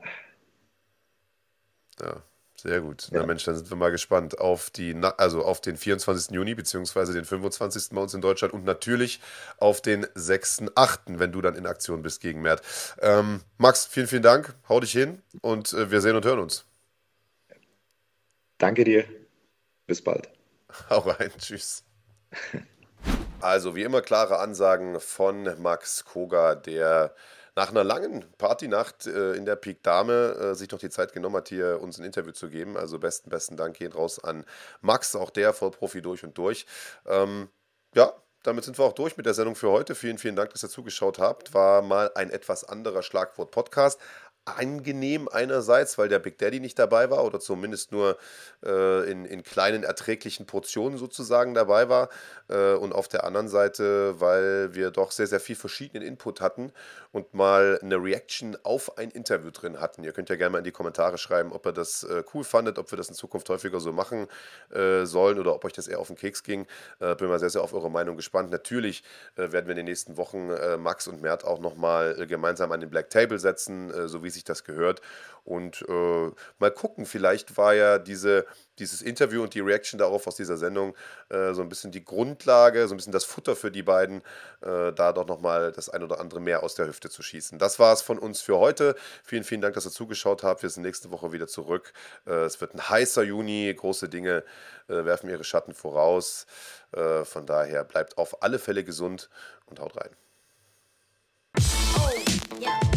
[SPEAKER 1] Ja. Sehr gut. Ja. Na Mensch, dann sind wir mal gespannt auf die, also auf den 24. Juni beziehungsweise den 25. bei uns in Deutschland und natürlich auf den 6.8., wenn du dann in Aktion bist gegen Mert. Ähm, Max, vielen, vielen Dank. Hau dich hin und äh, wir sehen und hören uns.
[SPEAKER 5] Danke dir. Bis bald. [LAUGHS]
[SPEAKER 1] Hau rein. Tschüss. Also wie immer klare Ansagen von Max Koga, der nach einer langen Partynacht äh, in der Peak Dame äh, sich noch die Zeit genommen hat, hier uns ein Interview zu geben. Also besten, besten Dank geht raus an Max, auch der Vollprofi durch und durch. Ähm, ja, damit sind wir auch durch mit der Sendung für heute. Vielen, vielen Dank, dass ihr zugeschaut habt. War mal ein etwas anderer Schlagwort-Podcast angenehm einerseits, weil der Big Daddy nicht dabei war oder zumindest nur äh, in, in kleinen erträglichen Portionen sozusagen dabei war äh, und auf der anderen Seite, weil wir doch sehr, sehr viel verschiedenen Input hatten und mal eine Reaction auf ein Interview drin hatten. Ihr könnt ja gerne mal in die Kommentare schreiben, ob ihr das äh, cool fandet, ob wir das in Zukunft häufiger so machen äh, sollen oder ob euch das eher auf den Keks ging. Äh, bin mal sehr, sehr auf eure Meinung gespannt. Natürlich äh, werden wir in den nächsten Wochen Max und Mert auch nochmal gemeinsam an den Black Table setzen, so wie sich das gehört. Und äh, mal gucken, vielleicht war ja diese, dieses Interview und die Reaction darauf aus dieser Sendung äh, so ein bisschen die Grundlage, so ein bisschen das Futter für die beiden, äh, da doch nochmal das ein oder andere mehr aus der Hüfte zu schießen. Das war es von uns für heute. Vielen, vielen Dank, dass ihr zugeschaut habt. Wir sind nächste Woche wieder zurück. Äh, es wird ein heißer Juni, große Dinge äh, werfen ihre Schatten voraus. Äh, von daher bleibt auf alle Fälle gesund und haut rein. Oh, yeah.